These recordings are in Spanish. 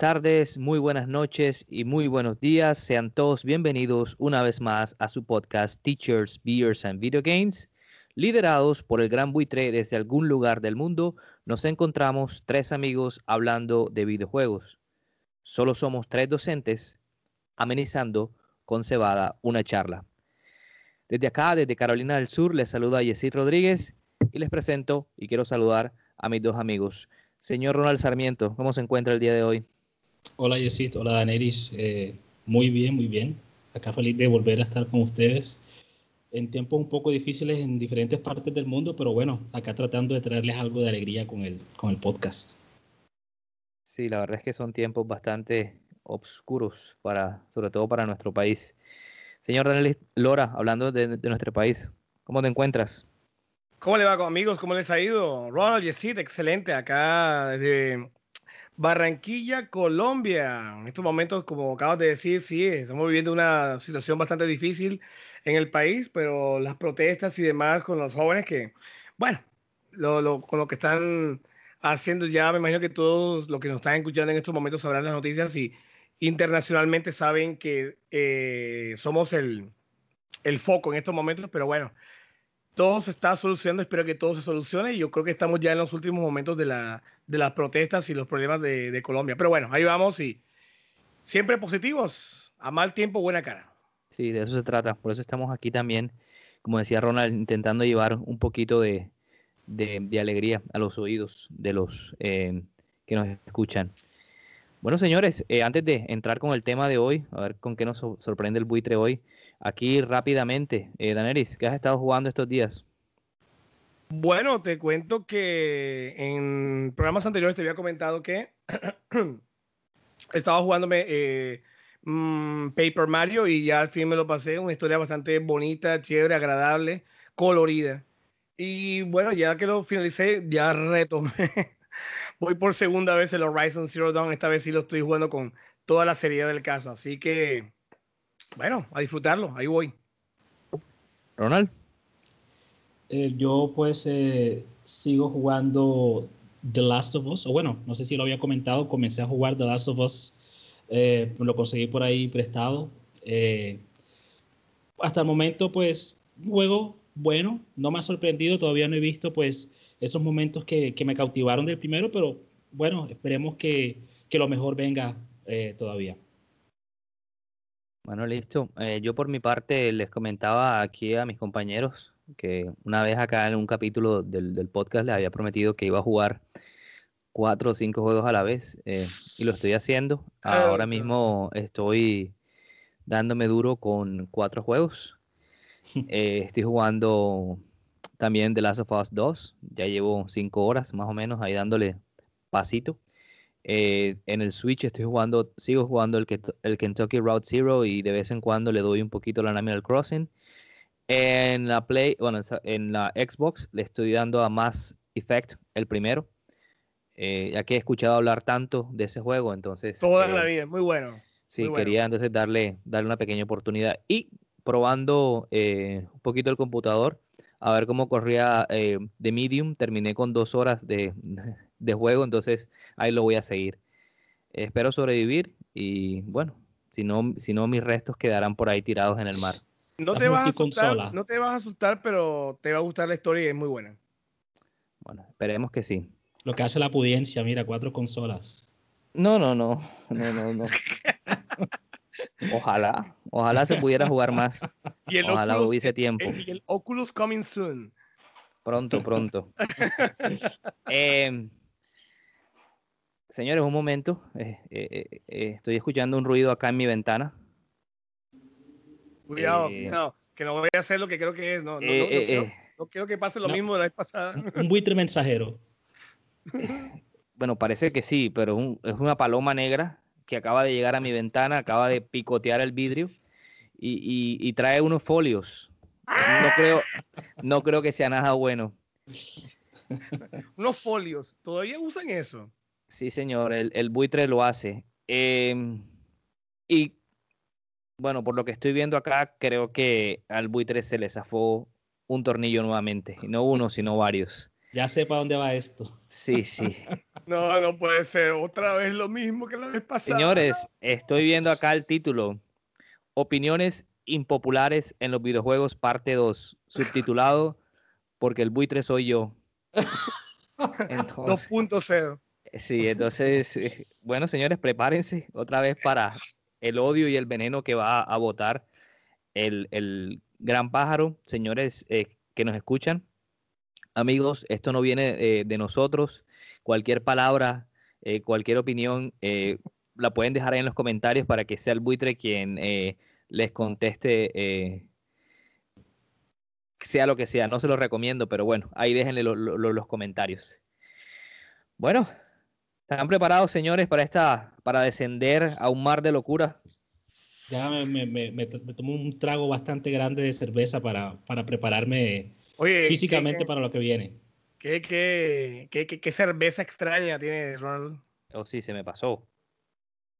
Tardes, muy buenas noches y muy buenos días. Sean todos bienvenidos una vez más a su podcast Teachers, Beers and Video Games. Liderados por el gran buitre desde algún lugar del mundo, nos encontramos tres amigos hablando de videojuegos. Solo somos tres docentes amenizando con cebada una charla. Desde acá, desde Carolina del Sur, les saluda Yesid Rodríguez y les presento y quiero saludar a mis dos amigos. Señor Ronald Sarmiento, ¿cómo se encuentra el día de hoy? Hola Yesid, hola Daneris, eh, muy bien, muy bien. Acá feliz de volver a estar con ustedes en tiempos un poco difíciles en diferentes partes del mundo, pero bueno, acá tratando de traerles algo de alegría con el, con el podcast. Sí, la verdad es que son tiempos bastante oscuros, para, sobre todo para nuestro país. Señor Daniel Lora, hablando de, de nuestro país, ¿cómo te encuentras? ¿Cómo le va, amigos? ¿Cómo les ha ido? Ronald Yesid, excelente, acá desde Barranquilla, Colombia. En estos momentos, como acabas de decir, sí, estamos viviendo una situación bastante difícil en el país, pero las protestas y demás con los jóvenes que, bueno, con lo que están haciendo ya, me imagino que todos los que nos están escuchando en estos momentos sabrán las noticias y internacionalmente saben que eh, somos el, el foco en estos momentos, pero bueno, todo se está solucionando, espero que todo se solucione y yo creo que estamos ya en los últimos momentos de, la, de las protestas y los problemas de, Colombia. Pero bueno, ahí vamos y siempre positivos, a mal tiempo, buena cara. Sí, de eso se trata, por eso estamos aquí también, como decía Ronald, intentando llevar un poquito de alegría a los oídos de los eh, que nos escuchan. Bueno, señores, eh, antes de entrar con el tema de hoy, a ver con qué nos sorprende el buitre hoy, aquí rápidamente, eh, Daneris, ¿qué has estado jugando estos días? Bueno, te cuento que en programas anteriores te había comentado que estaba jugándome eh, mmm, Paper Mario y ya al fin me lo pasé, una historia bastante bonita, chévere, agradable, colorida. Y bueno, ya que lo finalicé, ya retomé. Voy por segunda vez el Horizon Zero Dawn, esta vez sí lo estoy jugando con toda la seriedad del caso, así que bueno, a disfrutarlo, ahí voy. Ronald. Eh, yo pues eh, sigo jugando The Last of Us, o bueno, no sé si lo había comentado, comencé a jugar The Last of Us, eh, lo conseguí por ahí prestado. Eh, hasta el momento pues juego bueno, no me ha sorprendido, todavía no he visto pues esos momentos que, que me cautivaron del primero, pero bueno, esperemos que, que lo mejor venga eh, todavía. Bueno, listo. Eh, yo por mi parte les comentaba aquí a mis compañeros que una vez acá en un capítulo del, del podcast les había prometido que iba a jugar cuatro o cinco juegos a la vez eh, y lo estoy haciendo. Ahora mismo estoy dándome duro con cuatro juegos. Eh, estoy jugando también The Last of Us 2. Ya llevo cinco horas más o menos ahí dándole pasito. Eh, en el Switch estoy jugando, sigo jugando el, el, Kentucky Route Zero y de vez en cuando le doy un poquito la Animal Crossing. En la Play, bueno, en la Xbox le estoy dando a Mass Effect el primero. Eh, ya que he escuchado hablar tanto de ese juego, entonces. Toda eh, la vida, muy bueno. Sí, muy quería bueno. entonces darle, darle una pequeña oportunidad. Y probando eh, un poquito el computador, a ver cómo corría eh, de Medium. Terminé con dos horas de, de, juego, entonces ahí lo voy a seguir. espero sobrevivir y bueno, si no, si no, mis restos quedarán por ahí tirados en el mar. No te, vas a asustar, no te vas a asustar, pero te va a gustar la historia y es muy buena. Bueno, esperemos que sí. Lo que hace la pudiencia, mira, cuatro consolas. No, no, no, no, no, no. Ojalá, ojalá se pudiera jugar más. Y el ojalá Oculus, hubiese tiempo. El, y el Oculus coming soon. Pronto, pronto. eh, señores, un momento. Eh, eh, estoy escuchando un ruido acá en mi ventana. Cuidado, cuidado, que no voy a hacer lo que creo que es. No, no, no, no quiero, no quiero, que pase lo mismo de la vez pasada. Un buitre mensajero. bueno, parece que sí, pero un, es una paloma negra que acaba de llegar a mi ventana, acaba de picotear el vidrio y, trae unos folios. No creo, no creo que sea nada bueno. unos folios, ¿todavía usan eso? Sí, señor, el, buitre lo hace. Em, y bueno, por lo que estoy viendo acá, creo que al buitre se le zafó un tornillo nuevamente. Y no uno, sino varios. Ya sé para dónde va esto. Sí, sí. no, no puede ser otra vez lo mismo que la vez pasada. Señores, estoy viendo acá el título. Opiniones impopulares en los videojuegos, parte 2, subtitulado Porque el buitre soy yo. 2.0. Sí, entonces, eh, bueno, señores, prepárense otra vez para el odio y el veneno que va a votar el, gran pájaro. Señores eh, que nos escuchan, amigos, esto no viene eh, de nosotros. Cualquier palabra, cualquier opinión, la pueden dejar ahí en los comentarios para que sea el buitre quien les conteste sea lo que sea, no se lo recomiendo, pero bueno, ahí déjenle los comentarios. Bueno, ¿están preparados, señores, para esta, para descender a un mar de locura? Ya me, me, tomo un trago bastante grande de cerveza para, para prepararme físicamente para lo que viene. ¿Qué, qué, qué, qué, cerveza extraña tiene Ronald? Oh, sí, se me pasó.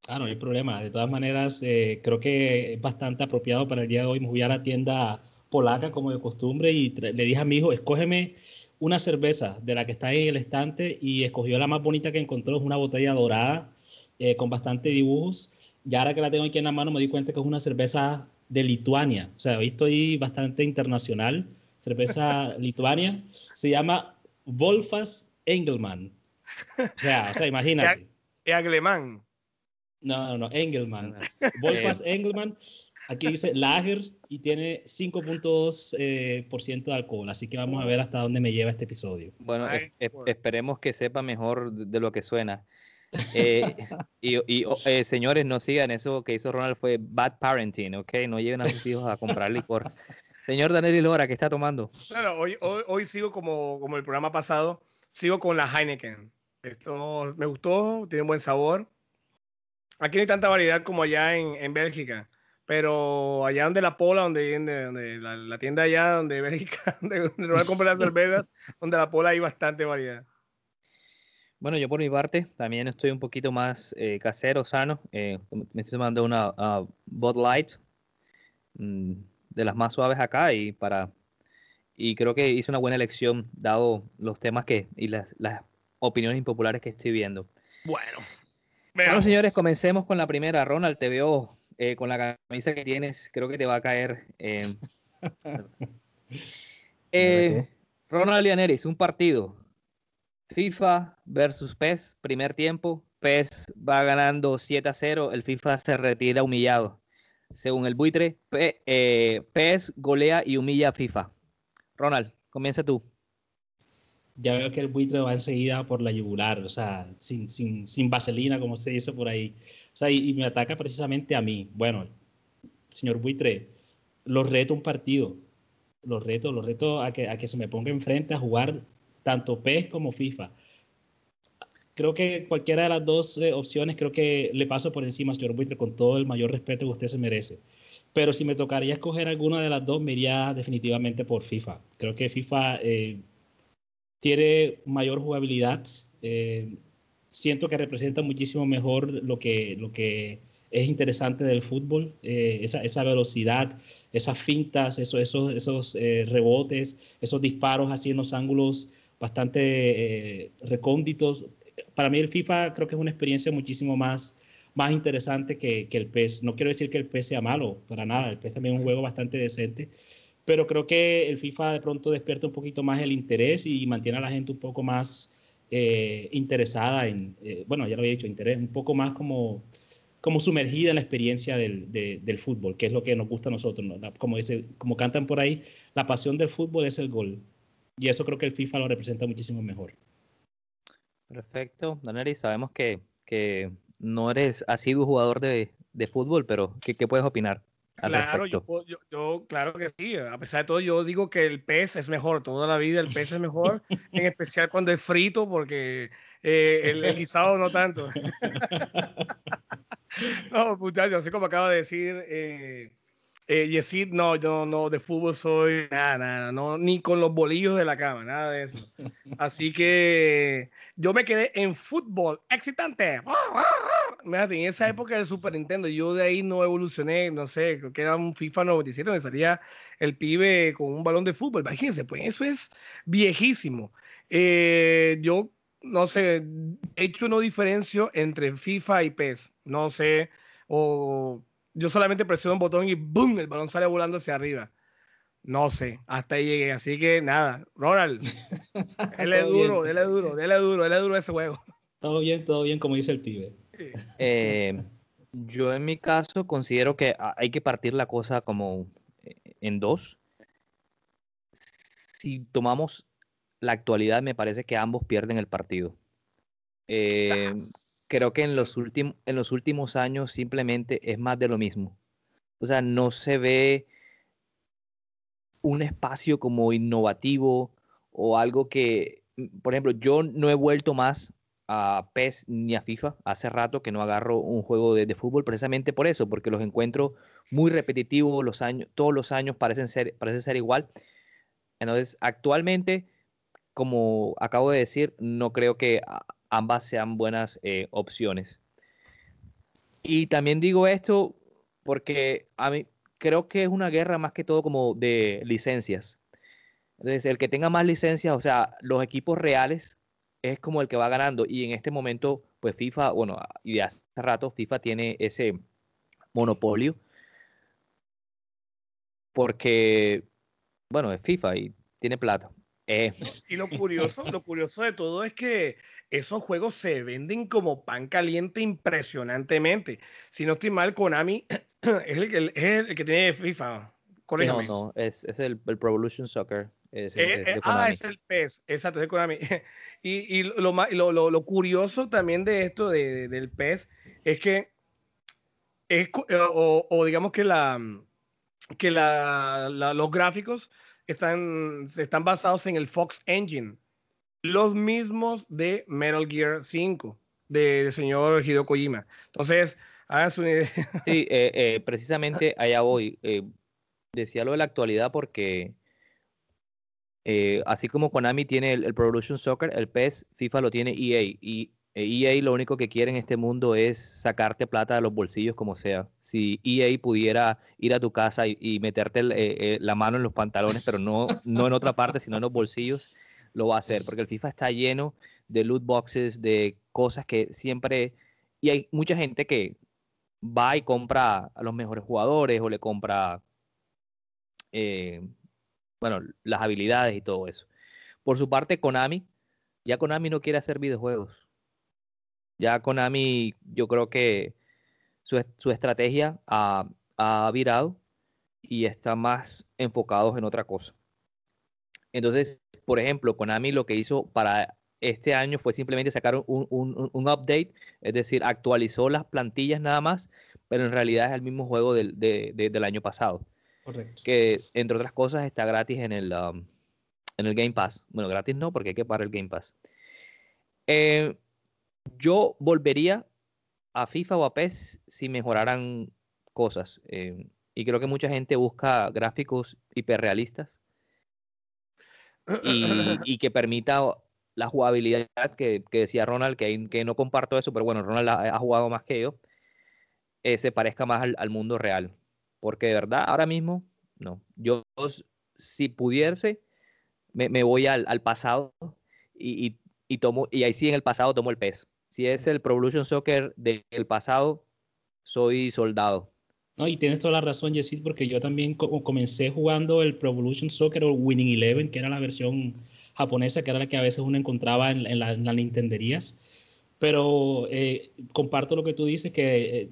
Ah, no hay problema. De todas maneras, eh, creo que es bastante apropiado para el día de hoy. Me voy a la tienda polaca como de costumbre y le dije a mi hijo, escógeme una cerveza de la que está en el estante y escogió la más bonita que encontró, es una botella dorada eh, con bastante dibujos. Y ahora que la tengo aquí en la mano me di cuenta que es una cerveza de Lituania. O sea, hoy estoy bastante internacional. Cerveza Lituania. Se llama Wolfas Engelmann. O sea, o sea imagínate. ¿Es alemán? No, no, no, Engelmann. Wolfas Engelmann Aquí dice Lager y tiene 5.2% eh, de alcohol, así que vamos a ver hasta dónde me lleva este episodio. Bueno, esperemos que sepa mejor de, lo que suena. Eh, y, oh, eh, señores, no sigan eso que hizo Ronald fue bad parenting, ¿ok? No lleven a sus hijos a comprar licor. Señor Daniel Lora, ¿qué está tomando? Claro, hoy, hoy, sigo como, como el programa pasado, sigo con la Heineken. Esto me gustó, tiene un buen sabor. Aquí no hay tanta variedad como allá en, en Bélgica. Pero allá donde la Pola, donde, donde la, tienda allá, donde Bélgica, donde, donde a comprar las cervezas, donde la Pola hay bastante variedad. Bueno, yo por mi parte también estoy un poquito más eh, casero, sano. Eh, me estoy tomando una uh, Bud Light mm, de las más suaves acá y para y creo que hice una buena elección dado los temas que y las, las opiniones impopulares que estoy viendo. Bueno. Bueno, señores, comencemos con la primera. Ronald, te veo eh, con la camisa que tienes, creo que te va a caer. Eh, eh, Ronald Lianeris, un partido. FIFA versus PES, primer tiempo. PES va ganando 7 a 0, el FIFA se retira humillado. Según el buitre, PES golea y humilla a FIFA. Ronald, comienza tú ya veo que el buitre va enseguida por la yugular, o sea, sin, sin, sin vaselina, como se dice por ahí. O sea, y, me ataca precisamente a mí. Bueno, señor buitre, lo reto un partido. Lo reto, lo reto a que, a que se me ponga enfrente a jugar tanto PES como FIFA. Creo que cualquiera de las dos eh, opciones, creo que le paso por encima, señor buitre, con todo el mayor respeto que usted se merece. Pero si me tocaría escoger alguna de las dos, me iría definitivamente por FIFA. Creo que FIFA eh, tiene mayor jugabilidad. Eh, siento que representa muchísimo mejor lo que, lo que es interesante del fútbol, eh, esa, esa, velocidad, esas fintas, esos, esos, esos eh, rebotes, esos disparos así en los ángulos bastante recónditos. Para mí el FIFA creo que es una experiencia muchísimo más, más interesante que, que, el PES. No quiero decir que el PES sea malo, para nada, el PES también es un juego bastante decente, pero creo que el FIFA de pronto despierta un poquito más el interés y mantiene a la gente un poco más eh, interesada en, eh, bueno, ya lo había dicho, interés, un poco más como, como sumergida en la experiencia del, del fútbol, que es lo que nos gusta a nosotros. Como, dice, como cantan por ahí, la pasión del fútbol es el gol. Y eso creo que el FIFA lo representa muchísimo mejor. Perfecto, Daneri, sabemos que, que no eres asiduo jugador de, de fútbol, pero ¿qué, ¿qué, puedes opinar? Claro, yo, yo, claro que sí. A pesar de todo, yo digo que el pez es mejor. Toda la vida el pez es mejor, en especial cuando es frito, porque eh, el, guisado no tanto. no, muchachos, así como acaba de decir eh, eh, Yesid, no, yo no, de fútbol soy nada, nada, no, ni con los bolillos de la cama, nada de eso. Así que yo me quedé en fútbol, excitante. En esa época del Super Nintendo, yo de ahí no evolucioné, no sé, creo que era un FIFA 97 donde salía el pibe con un balón de fútbol. Imagínense, pues eso es viejísimo. Eh, yo no sé, he hecho no diferencio entre FIFA y PES. No sé, o yo solamente presiono un botón y ¡boom! El balón sale volando hacia arriba. No sé, hasta ahí llegué. Así que nada, Ronald, dele duro, dele duro, dele duro, dele duro ese juego. Todo bien, todo bien, como dice el pibe. Eh, yo en mi caso considero que hay que partir la cosa como eh, en dos. Si tomamos la actualidad, me parece que ambos pierden el partido. Eh, creo que en los, últimos, en los últimos años simplemente es más de lo mismo. O sea, no se ve un espacio como innovativo o algo que, por ejemplo, yo no he vuelto más a PES ni a FIFA. Hace rato que no agarro un juego de, fútbol precisamente por eso, porque los encuentro muy repetitivos, los años, todos los años parecen ser, parecen ser igual. Entonces, actualmente, como acabo de decir, no creo que ambas sean buenas eh, opciones. Y también digo esto porque a mí creo que es una guerra más que todo como de licencias. Entonces, el que tenga más licencias, o sea, los equipos reales es como el que va ganando. Y en este momento, pues FIFA, bueno, y de hace rato FIFA tiene ese monopolio. Porque, bueno, es FIFA y tiene plata. Eh. Y lo curioso, lo curioso de todo es que esos juegos se venden como pan caliente impresionantemente. Si no estoy mal, Konami es el, que, es el que tiene FIFA. No, no, es, es el, el, Pro Evolution Soccer. Es, eh, eh, ah, es el PES, exacto, es el Konami. y, y lo, lo, lo, curioso también de esto de, del PES es que es, o, o digamos que la que la, los gráficos están, están basados en el Fox Engine, los mismos de Metal Gear 5, del señor Hideo Kojima. Entonces, háganse una idea. Sí, eh, eh, precisamente allá voy. Eh, decía lo de la actualidad porque así como Konami tiene el, el, Soccer, el PES, FIFA lo tiene EA. Y EA lo único que quiere en este mundo es sacarte plata de los bolsillos como sea. Si EA pudiera ir a tu casa y, meterte eh, eh, la mano en los pantalones, pero no, no en otra parte, sino en los bolsillos, lo va a hacer, porque el FIFA está lleno de loot boxes, de cosas que siempre... Y hay mucha gente que va y compra a los mejores jugadores o le compra, eh, bueno, las habilidades y todo eso. Por su parte, Konami, ya Konami no quiere hacer videojuegos ya Konami, yo creo que su, estrategia ha, virado y está más enfocados en otra cosa. Entonces, por ejemplo, Konami lo que hizo para este año fue simplemente sacar un, un, update, es decir, actualizó las plantillas nada más, pero en realidad es el mismo juego del, del año pasado. Correcto. Que entre otras cosas está gratis en el, um, en el Game Pass. Bueno, gratis no, porque hay que pagar el Game Pass. Eh, yo volvería a FIFA o a PES si mejoraran cosas. Eh, y creo que mucha gente busca gráficos hiperrealistas y, que permita la jugabilidad que, decía Ronald, que, que, no comparto eso, pero bueno, Ronald ha, jugado más que yo, eh, se parezca más al, mundo real. Porque de verdad, ahora mismo, no. Yo, si pudiese, me, voy al, pasado y, y, tomo, y ahí sí en el pasado tomo el PES si es el Pro Evolution Soccer del pasado, soy soldado. No, y tienes toda la razón, Jessit, porque yo también comencé jugando el Pro Evolution Soccer o Winning Eleven, que era la versión japonesa, que era la que a veces uno encontraba en, las Nintenderías. Pero eh, comparto lo que tú dices, que eh,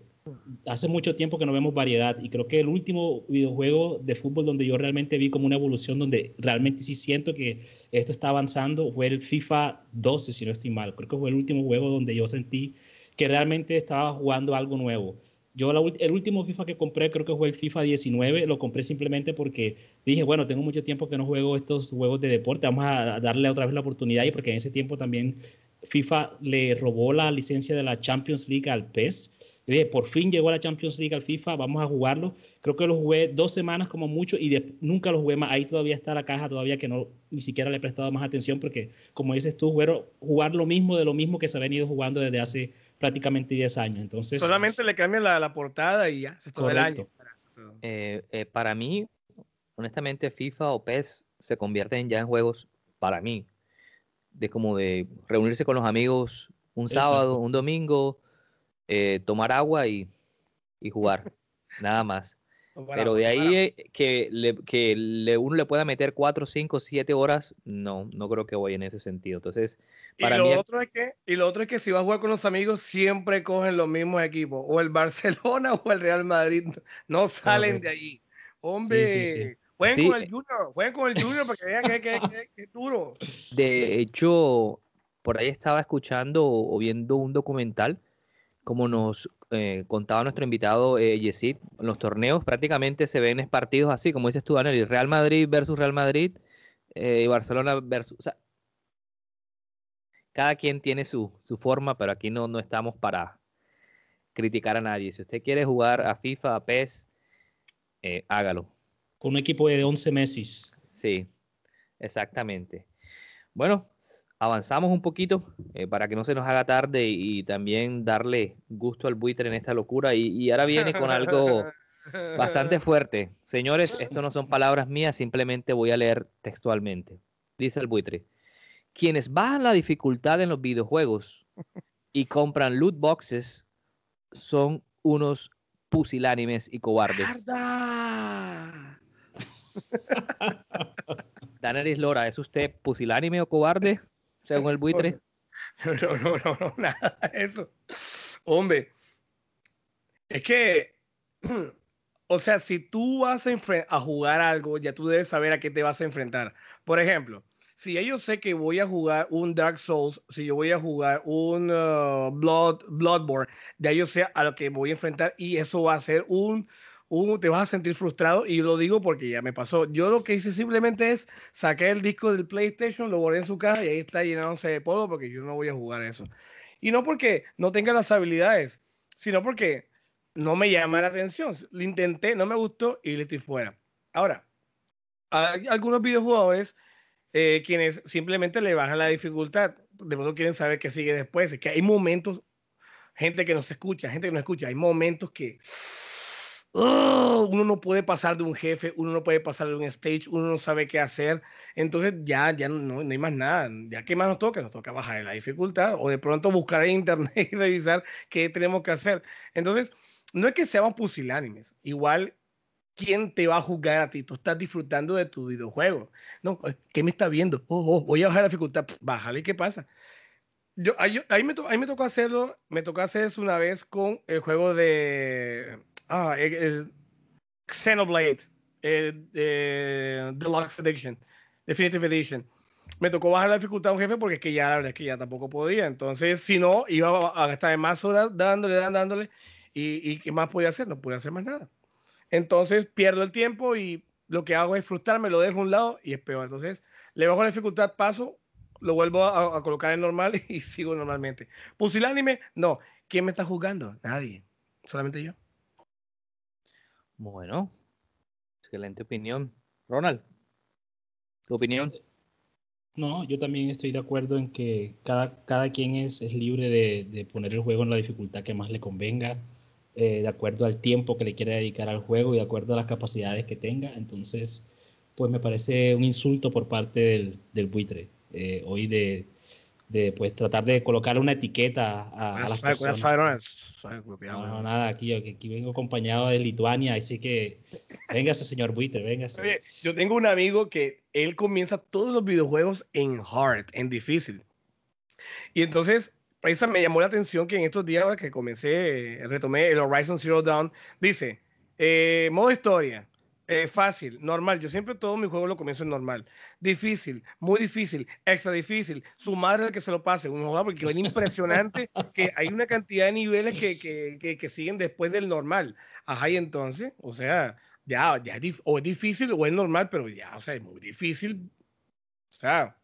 hace mucho tiempo que no vemos variedad y creo que el último videojuego de fútbol donde yo realmente vi como una evolución, donde realmente sí siento que esto está avanzando, fue el FIFA 12, si no estoy mal. Creo que fue el último juego donde yo sentí que realmente estaba jugando algo nuevo. Yo el último FIFA que compré creo que fue el FIFA 19, lo compré simplemente porque dije, bueno, tengo mucho tiempo que no juego estos juegos de deporte, vamos a darle otra vez la oportunidad y porque en ese tiempo también FIFA le robó la licencia de la Champions League al PES por fin llegó la Champions League al FIFA, vamos a jugarlo. Creo que lo jugué dos semanas como mucho y nunca lo jugué más. Ahí todavía está la caja, todavía que no ni siquiera le he prestado más atención porque, como dices tú, jugar, jugar lo mismo de lo mismo que se ha venido jugando desde hace prácticamente 10 años. Entonces, Solamente le cambian la, portada y ya, se todo el año. Eh, eh, para mí, honestamente, FIFA o PES se convierten ya en juegos, para mí, de como de reunirse con los amigos un sábado, un domingo eh, tomar agua y, jugar, nada más. Pero de ahí eh, que, le, que le, uno le pueda meter 4, 5, 7 horas, no, no creo que voy en ese sentido. Entonces, para y lo Otro es que, y lo otro es que si vas a jugar con los amigos, siempre cogen los mismos equipos, o el Barcelona o el Real Madrid, no salen de ahí. Hombre, jueguen con el Junior, jueguen con el Junior para que vean que, que, que, duro. De hecho, por ahí estaba escuchando o viendo un documental como nos eh, contaba nuestro invitado eh, Yesid, los torneos prácticamente se ven partidos así, como dices tú, Daniel, Real Madrid versus Real Madrid eh, y Barcelona versus... O sea, cada quien tiene su, su forma, pero aquí no, no estamos para criticar a nadie. Si usted quiere jugar a FIFA, a PES, eh, hágalo. Con un equipo de 11 meses. Sí, exactamente. Bueno, avanzamos un poquito eh, para que no se nos haga tarde y, también darle gusto al buitre en esta locura. Y, ahora viene con algo bastante fuerte. Señores, esto no son palabras mías, simplemente voy a leer textualmente. Dice el buitre, quienes bajan la dificultad en los videojuegos y compran loot boxes son unos pusilánimes y cobardes. Daniel Lora, ¿es usted pusilánime o cobarde? Según el buitre. No, no, no, no, nada eso. Hombre, es que, o sea, si tú vas a, a, jugar algo, ya tú debes saber a qué te vas a enfrentar. Por ejemplo, si yo sé que voy a jugar un Dark Souls, si yo voy a jugar un uh, Blood, Bloodborne, ya yo sé a lo que voy a enfrentar y eso va a ser un te vas a sentir frustrado y lo digo porque ya me pasó. Yo lo que hice simplemente es saqué el disco del PlayStation, lo guardé en su caja y ahí está llenándose de polvo porque yo no voy a jugar eso. Y no porque no tenga las habilidades, sino porque no me llama la atención. Lo intenté, no me gustó y le estoy fuera. Ahora, hay algunos videojuegos eh, quienes simplemente le bajan la dificultad, de pronto quieren saber qué sigue después. Es que hay momentos, gente que nos escucha, gente que no escucha, hay momentos que uno no puede pasar de un jefe, uno no puede pasar de un stage, uno no sabe qué hacer. Entonces ya, ya no, no hay más nada. Ya que más nos toca, nos toca bajar la dificultad o de pronto buscar en internet y revisar qué tenemos que hacer. Entonces, no es que seamos pusilánimes. Igual ¿quién te va a juzgar a ti? Tú estás disfrutando de tu videojuego. No, eh, ¿qué me está viendo? Oh, oh, voy a bajar la dificultad. bájale, ¿qué pasa? Yo, ahí, me ahí me tocó hacerlo, me tocó hacer eso una vez con el juego de Ah, el, Xenoblade Deluxe Edition, Definitive Edition. Me tocó bajar la dificultad a un jefe porque es que ya la verdad es que ya tampoco podía. Entonces, si no, iba a gastar más horas dándole, dándole. Y, y ¿qué más podía hacer? No podía hacer más nada. Entonces, pierdo el tiempo y lo que hago es frustrarme, lo dejo a un lado y es peor. Entonces, le bajo la dificultad, paso, lo vuelvo a, a colocar en normal y sigo normalmente. Pusilánime, no. ¿Quién me está jugando? Nadie. Solamente yo. Bueno, excelente opinión. Ronald, ¿tu opinión? No, yo también estoy de acuerdo en que cada, cada quien es, es libre de, de, poner el juego en la dificultad que más le convenga, eh, de acuerdo al tiempo que le quiera dedicar al juego y de acuerdo a las capacidades que tenga. Entonces, pues me parece un insulto por parte del, del buitre eh, hoy de, de pues tratar de colocar una etiqueta a, a las personas. No, no, nada, aquí, aquí vengo acompañado de Lituania, así que véngase, señor Buitre, véngase. Oye, yo tengo un amigo que él comienza todos los videojuegos en hard, en difícil. Y entonces, esa me llamó la atención que en estos días que comencé, retomé el Horizon Zero Dawn, dice, eh, modo historia, Eh, fácil, normal. Yo siempre todo mi juego lo comienzo en normal. Difícil, muy difícil, extra difícil. Su madre el que se lo pase. Un juego porque es impresionante que hay una cantidad de niveles que, que, que, siguen después del normal. Ajá, y entonces, o sea, ya, ya es o es difícil o es normal, pero ya, o sea, es muy difícil. O sea.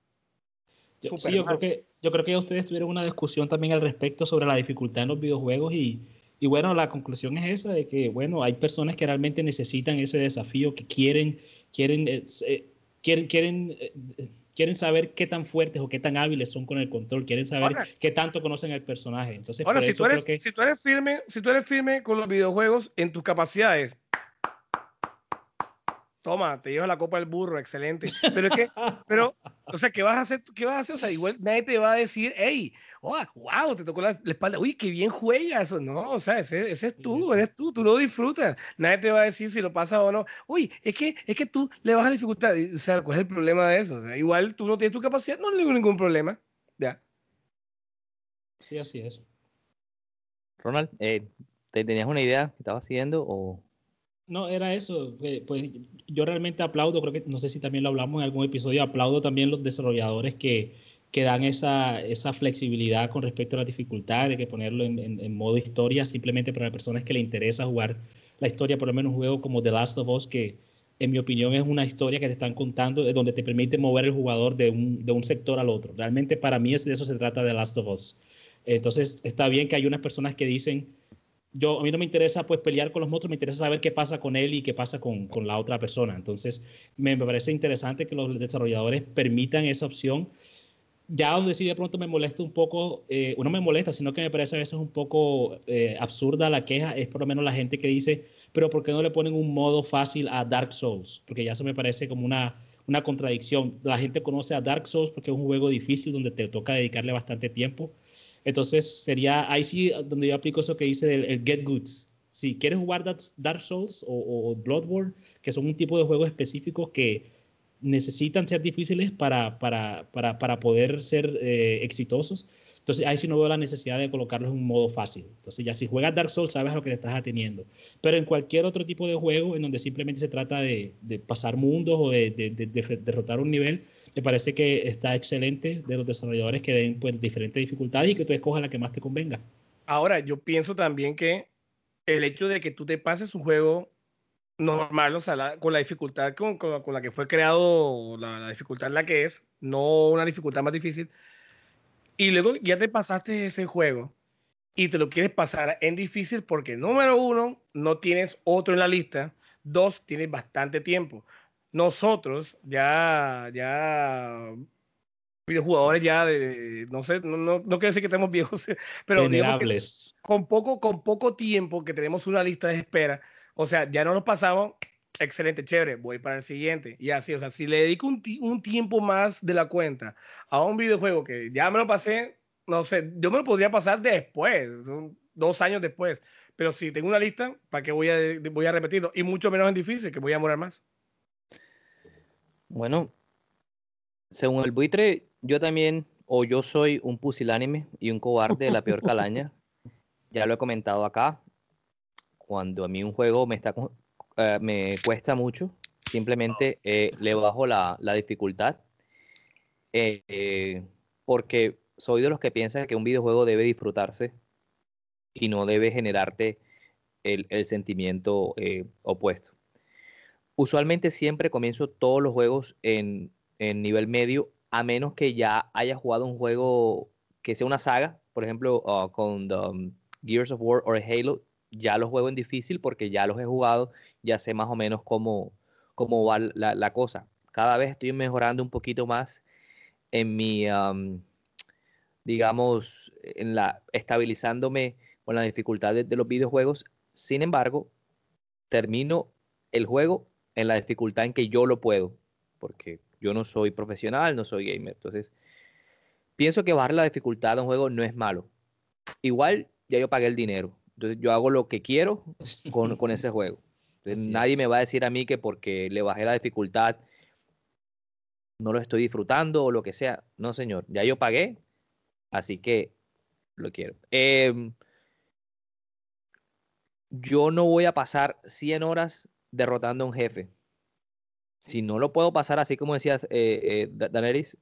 sí, yo creo, que, yo creo que ustedes tuvieron una discusión también al respecto sobre la dificultad en los videojuegos y y bueno, la conclusión es esa, de que, bueno, hay personas que realmente necesitan ese desafío, que quieren, quieren, eh, eh, quieren, quieren, eh, quieren saber qué tan fuertes o qué tan hábiles son con el control, quieren saber qué tanto conocen el personaje. Entonces, ahora, si, tú eres, si tú eres firme, si tú eres firme con los videojuegos en tus capacidades, toma, te llevas la copa del burro, excelente. Pero es que, pero, o sea, ¿qué vas a hacer? ¿Qué vas a hacer? O sea, igual nadie te va a decir, hey, oh, wow, te tocó la, espalda, uy, qué bien juegas. No, o sea, ese, ese, es tú, eres tú, tú lo disfrutas. Nadie te va a decir si lo pasa o no. Uy, es que, es que tú le vas a dificultad. O sea, ¿cuál es el problema de eso? O sea, igual tú no tienes tu capacidad, no tengo ningún problema. Ya. Sí, así es. Ronald, eh, ¿te tenías una idea que estabas haciendo o no, era eso. Pues yo realmente aplaudo, creo que no sé si también lo hablamos en algún episodio, aplaudo también los desarrolladores que, que dan esa, esa flexibilidad con respecto a la dificultad de que ponerlo en, en, modo historia, simplemente para las personas que le interesa jugar la historia, por lo menos un juego como The Last of Us, que en mi opinión es una historia que te están contando, donde te permite mover el jugador de un, de un sector al otro. Realmente para mí es de eso se trata The Last of Us. Entonces está bien que hay unas personas que dicen yo, a mí no me interesa pues pelear con los monstruos, me interesa saber qué pasa con él y qué pasa con, con la otra persona. Entonces, me, parece interesante que los desarrolladores permitan esa opción. Ya donde sí de pronto me molesta un poco, eh, no me molesta, sino que me parece a veces un poco eh, absurda la queja, es por lo menos la gente que dice, pero ¿por qué no le ponen un modo fácil a Dark Souls? Porque ya eso me parece como una, una contradicción. La gente conoce a Dark Souls porque es un juego difícil donde te toca dedicarle bastante tiempo entonces sería ahí sí donde yo aplico eso que dice el, Get Goods. Si quieres jugar Dark Souls o, Bloodborne, que son un tipo de juegos específicos que necesitan ser difíciles para, para, para, para poder ser eh, exitosos, entonces ahí sí no veo la necesidad de colocarlos en un modo fácil. Entonces ya si juegas Dark Souls sabes a lo que te estás ateniendo. Pero en cualquier otro tipo de juego en donde simplemente se trata de, pasar mundos o de, derrotar un nivel, me parece que está excelente de los desarrolladores que den pues diferentes dificultades y que tú escojas la que más te convenga. Ahora, yo pienso también que el hecho de que tú te pases un juego normal, o sea, con la dificultad con, con, la que fue creado, la, la dificultad la que es, no una dificultad más difícil, y luego ya te pasaste ese juego y te lo quieres pasar en difícil porque número uno, no tienes otro en la lista, dos, tienes bastante tiempo. Nosotros ya, ya, videojugadores ya de, no sé, no, no, quiero decir que estemos viejos, pero con poco, con poco tiempo que tenemos una lista de espera, o sea, ya no nos pasamos excelente, chévere, voy para el siguiente. Y así, o sea, si le dedico un, un, tiempo más de la cuenta a un videojuego que ya me lo pasé, no sé, yo me lo podría pasar después, dos años después. Pero si tengo una lista, ¿para qué voy a, voy a repetirlo? Y mucho menos en difícil, que voy a morar más. Bueno, según el buitre, yo también, o yo soy un pusilánime y un cobarde de la peor calaña. ya lo he comentado acá. Cuando a mí un juego me está eh, me cuesta mucho, simplemente eh, le bajo la, dificultad, eh, porque soy de los que piensan que un videojuego debe disfrutarse y no debe generarte el, sentimiento opuesto. Usualmente siempre comienzo todos los juegos en, nivel medio, a menos que ya haya jugado un juego que sea una saga, por ejemplo, uh, con um, Gears of War o Halo, ya los juego en difícil porque ya los he jugado, ya sé más o menos cómo, cómo va la, cosa. Cada vez estoy mejorando un poquito más en mi, digamos, en la, estabilizándome con la dificultad de, los videojuegos. Sin embargo, termino el juego en la dificultad en que yo lo puedo, porque yo no soy profesional, no soy gamer. Entonces, pienso que bajar la dificultad de un juego no es malo. Igual ya yo pagué el dinero. Entonces yo hago lo que quiero con, con ese juego. Entonces, nadie me va a decir a mí que porque le bajé la dificultad no lo estoy disfrutando o lo que sea. No, señor, ya yo pagué, así que lo quiero. Em, yo no voy a pasar 100 horas derrotando a un jefe. Si no lo puedo pasar así como decía eh, eh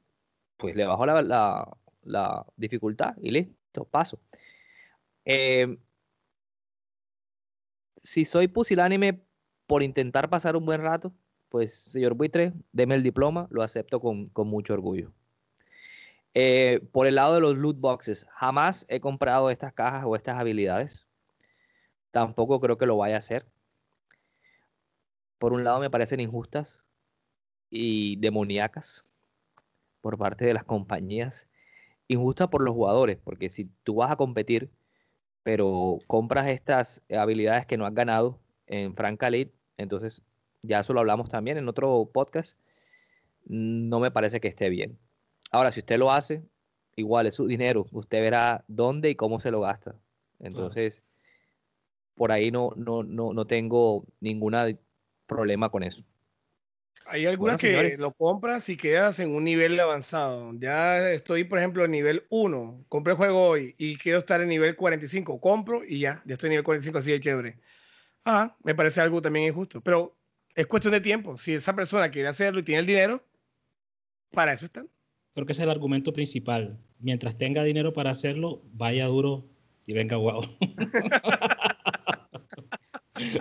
pues le bajo la, dificultad y listo, paso. Eh, si soy pusilánime por intentar pasar un buen rato, pues señor Buitre, deme el diploma, lo acepto con, mucho orgullo. Eh, por el lado de los loot boxes, jamás he comprado estas cajas o estas habilidades. Tampoco creo que lo vaya a hacer. Por un lado me parecen injustas y demoníacas por parte de las compañías. Injusta por los jugadores, porque si tú vas a competir, pero compras estas habilidades que no has ganado en Franca Elite, entonces ya eso lo hablamos también en otro podcast, no me parece que esté bien. Ahora, si usted lo hace, igual es su dinero, usted verá dónde y cómo se lo gasta. Entonces, por ahí no, no, no, no tengo ningún problema con eso. Hay algunas que lo compras y quedas en un nivel avanzado. Ya estoy, por ejemplo, en nivel 1. Compré el juego hoy y quiero estar en nivel 45. Compro y ya, ya estoy en nivel 45, así de chévere. Ah, me parece algo también injusto. Pero es cuestión de tiempo. Si esa persona quiere hacerlo y tiene el dinero, para eso están. Creo que es el argumento principal. Mientras tenga dinero para hacerlo, vaya duro y venga guau.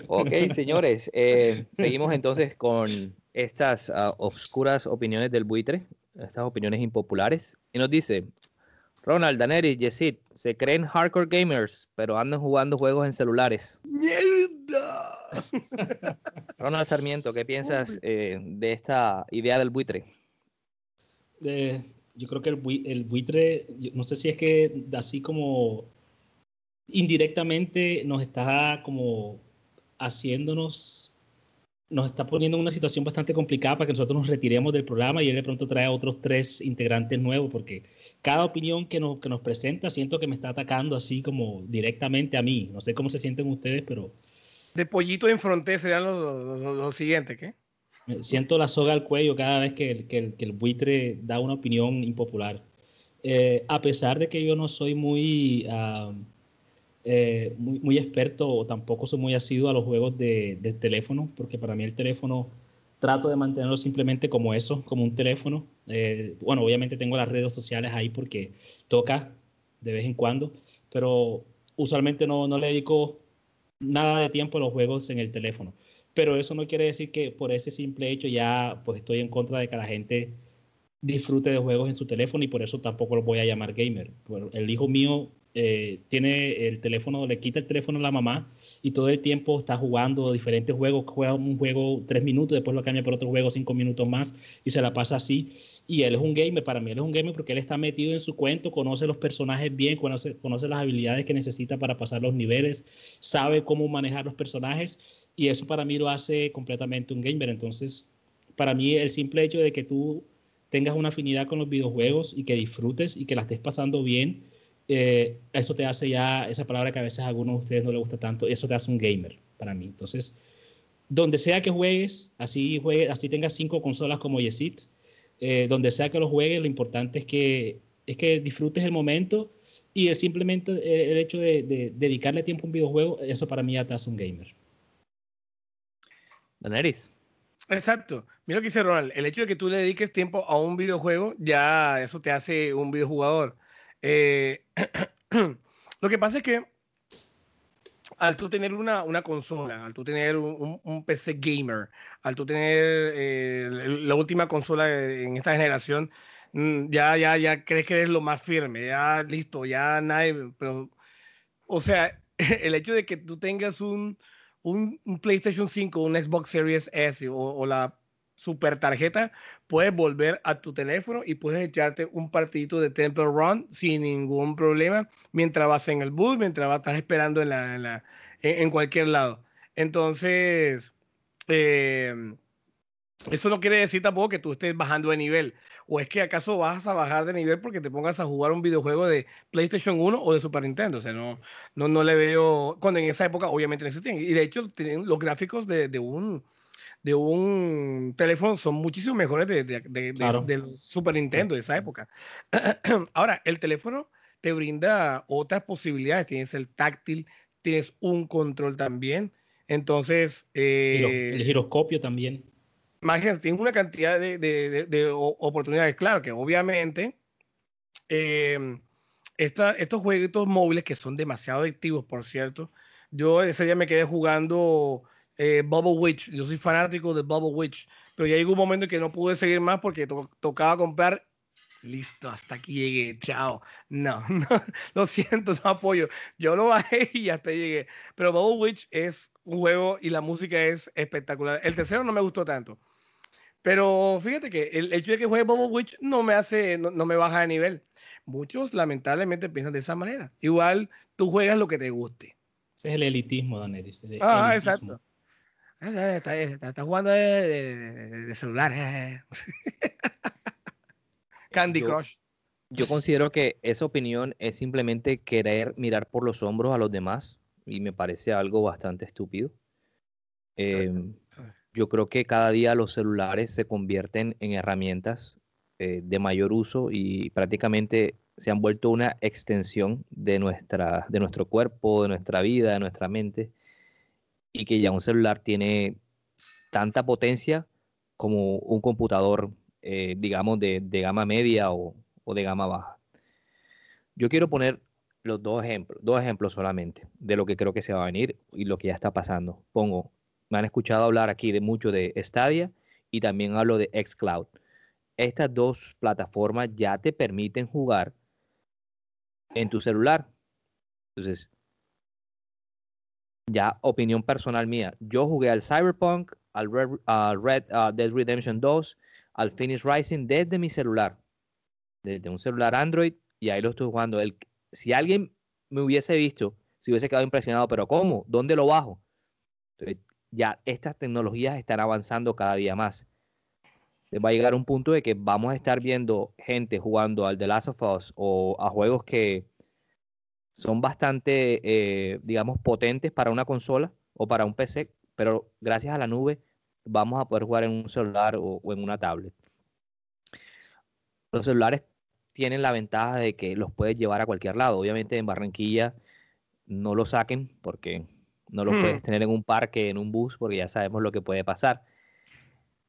ok, señores. Eh, seguimos entonces con estas uh, obscuras opiniones del buitre, estas opiniones impopulares. Y nos dice, Ronald, Daneri, Yesid, se creen hardcore gamers, pero andan jugando juegos en celulares. ¡Mierda! Ronald Sarmiento, ¿qué piensas eh, de esta idea del buitre? yo creo que el, el buitre, no sé si es que así como indirectamente nos está como haciéndonos nos está poniendo en una situación bastante complicada para que nosotros nos retiremos del programa y él de pronto trae a otros tres integrantes nuevos, porque cada opinión que nos, que nos presenta siento que me está atacando así como directamente a mí. No sé cómo se sienten ustedes, pero... De pollito en frontera serían los, siguientes, ¿qué? Siento la soga al cuello cada vez que, que, el buitre da una opinión impopular. Eh, a pesar de que yo no soy muy... Ah, eh, muy, muy, experto o tampoco soy muy asiduo a los juegos de, teléfono, porque para mí el teléfono trato de mantenerlo simplemente como eso, como un teléfono. Eh, bueno, obviamente tengo las redes sociales ahí porque toca de vez en cuando, pero usualmente no, no le dedico nada de tiempo a los juegos en el teléfono. Pero eso no quiere decir que por ese simple hecho ya pues estoy en contra de que la gente disfrute de juegos en su teléfono y por eso tampoco lo voy a llamar gamer. El hijo mío eh, tiene el teléfono, le quita el teléfono a la mamá y todo el tiempo está jugando diferentes juegos, juega un juego tres minutos, después lo cambia por otro juego cinco minutos más y se la pasa así. Y él es un gamer, para mí él es un gamer porque él está metido en su cuento, conoce los personajes bien, conoce, conoce las habilidades que necesita para pasar los niveles, sabe cómo manejar los personajes y eso para mí lo hace completamente un gamer. Entonces, para mí el simple hecho de que tú tengas una afinidad con los videojuegos y que disfrutes y que la estés pasando bien, eh, eso te hace ya, esa palabra que a veces a algunos de ustedes no les gusta tanto, eso te hace un gamer para mí. Entonces, donde sea que juegues, así, juegue, así tengas cinco consolas como Yesit, eh, donde sea que lo juegues, lo importante es que, es que disfrutes el momento y simplemente el hecho de, dedicarle tiempo a un videojuego, eso para mí ya te hace un gamer. Daneris. Exacto. Mira lo que dice Ronald. El hecho de que tú le dediques tiempo a un videojuego, ya eso te hace un videojugador. Eh, lo que pasa es que al tú tener una, una consola, al tú tener un, PC gamer, al tú tener eh, la última consola en esta generación, mm, ya, ya, ya crees que eres lo más firme, ya listo, ya nadie, pero, o sea, el hecho de que tú tengas un, un, PlayStation 5, un Xbox Series S o la super tarjeta, puedes volver a tu teléfono y puedes echarte un partidito de Temple Run sin ningún problema mientras vas en el bus, mientras vas, estás esperando en, la, en, cualquier lado. Entonces, eh, eso no quiere decir tampoco que tú estés bajando de nivel. ¿O es que acaso vas a bajar de nivel porque te pongas a jugar un videojuego de PlayStation 1 o de Super Nintendo? O sea, no, no, no le veo. Cuando en esa época obviamente no existían. Y de hecho, tienen los gráficos de un de un teléfono son muchísimo mejores de, de, del Super Nintendo de esa época. Ahora, el teléfono te brinda otras posibilidades. Tienes el táctil, tienes un control también. Entonces. Eh, el giroscopio también. imagínate, tienes una cantidad de, oportunidades. Claro que obviamente em, estos jueguitos móviles que son demasiado adictivos, por cierto. Yo ese día me quedé jugando eh, Bubble Witch. Yo soy fanático de Bubble Witch, pero ya llegó un momento en que no pude seguir más porque tocaba comprar. Listo, hasta aquí llegué, chao. No, no, lo siento, no apoyo. Yo lo bajé y hasta llegué. Pero Bubble Witch es un juego y la música es espectacular. El tercero no me gustó tanto. Pero fíjate que el hecho de que juegue Bubble Witch no me hace, no, me baja de nivel. Muchos lamentablemente piensan de esa manera. Igual tú juegas lo que te guste. Ese es el elitismo, Don Ah, exacto. Ah, está, jugando de, celular. Eh. Candy Crush. Yo considero que esa opinión es simplemente querer mirar por los hombros a los demás y me parece algo bastante estúpido. Eh, yo creo que cada día los celulares se convierten en herramientas eh, de mayor uso y prácticamente se han vuelto una extensión de, nuestra, de nuestro cuerpo, de nuestra vida, de nuestra mente, y que ya un celular tiene tanta potencia como un computador, eh, digamos, de, gama media o, o de gama baja. Yo quiero poner los dos ejemplos, dos ejemplos solamente de lo que creo que se va a venir y lo que ya está pasando. Pongo me han escuchado hablar aquí de mucho de Stadia y también hablo de xCloud. Estas dos plataformas ya te permiten jugar en tu celular. Entonces, ya opinión personal mía, yo jugué al Cyberpunk, al Red, Dead Redemption 2, al Finish Rising desde mi celular, desde un celular Android y ahí lo estoy jugando. El, si alguien me hubiese visto, si hubiese quedado impresionado, pero ¿cómo? ¿Dónde lo bajo? Entonces, ya estas tecnologías están avanzando cada día más. Va a llegar un punto de que vamos a estar viendo gente jugando al The Last of Us o a juegos que son bastante, eh, digamos, potentes para una consola o para un PC, pero gracias a la nube vamos a poder jugar en un celular o, o en una tablet. Los celulares tienen la ventaja de que los puedes llevar a cualquier lado. Obviamente en Barranquilla no lo saquen porque no lo puedes hmm. tener en un parque, en un bus, porque ya sabemos lo que puede pasar.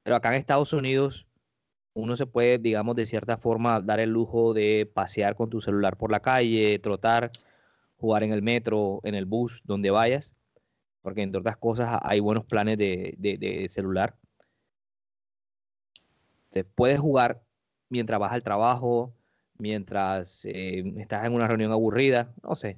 Pero acá en Estados Unidos, uno se puede, digamos, de cierta forma dar el lujo de pasear con tu celular por la calle, trotar, jugar en el metro, en el bus, donde vayas, porque entre otras cosas hay buenos planes de, celular. Te puedes jugar mientras vas al trabajo, mientras eh, estás en una reunión aburrida, no sé,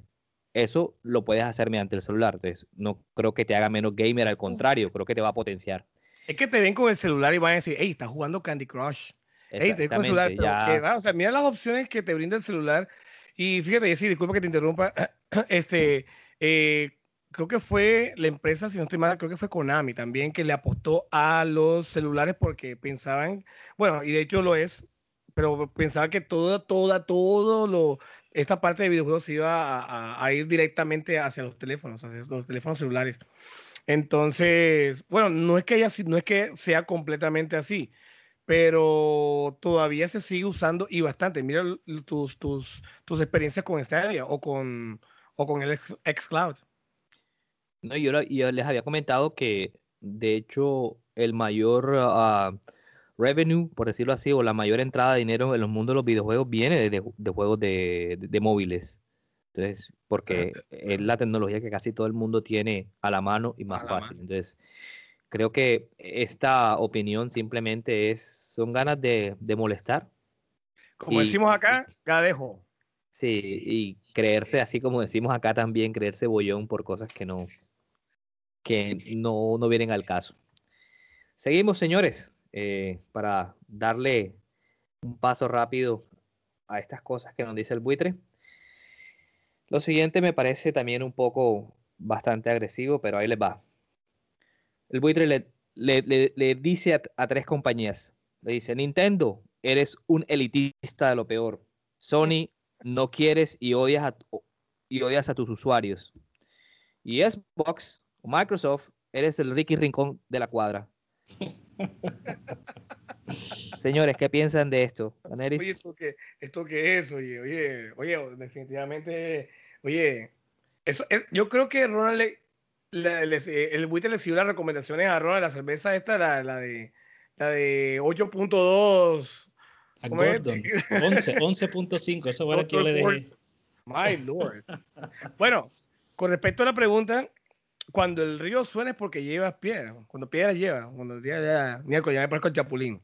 eso lo puedes hacer mediante el celular. Entonces, no creo que te haga menos gamer, al contrario, creo que te va a potenciar. Es que te ven con el celular y van a decir, hey, estás jugando Candy Crush. Hey, te con el celular. o sea, mira las opciones que te brinda el celular. Y fíjate, Jessy, disculpa que te interrumpa. Este, eh, creo que fue la empresa, si no estoy mal, creo que fue Konami también, que le apostó a los celulares porque pensaban, bueno, y de hecho lo es, pero pensaba que toda, toda, todo lo, esta parte de videojuegos se iba a, ir directamente hacia los teléfonos, hacia los teléfonos celulares. Entonces, bueno, no es que haya, no es que sea completamente así, pero todavía se sigue usando y bastante. Mira tus, tus, tus experiencias con Stadia o con, o con el xCloud. No, yo, yo les había comentado que, de hecho, el mayor ah, revenue, por decirlo así, o la mayor entrada de dinero en los mundos de los videojuegos viene de, juegos de, móviles. Entonces, porque es la tecnología que casi todo el mundo tiene a la mano y más fácil. Entonces, creo que esta opinión simplemente es, son ganas de, molestar. Como decimos acá, gadejo. Sí, y creerse así como decimos acá también, creerse bollón por cosas que no, que no, no vienen al caso. Seguimos, señores. Eh, para darle un paso rápido a estas cosas que nos dice el buitre. Lo siguiente me parece también un poco bastante agresivo, pero ahí les va. El buitre le, le, dice a, tres compañías, le dice, Nintendo, eres un elitista de lo peor. Sony, no quieres y odias a, y odias a tus usuarios. Y Xbox o Microsoft, eres el Ricky Rincón de la cuadra. Señores, ¿qué piensan de esto? Oye, ¿esto qué, ¿esto qué es? Oye, oye, oye, definitivamente, oye, eso, yo creo que Ronald, eh, el buitre le siguió las recomendaciones a Ronald, la cerveza esta, la, la de la de 8.2. A Gordon. 11.5, eso bueno que yo le dejé. My lord. bueno, con respecto a la pregunta, cuando el río suena es porque llevas piedra. Cuando piedra lleva, cuando ya, ya, ya me parezco el chapulín.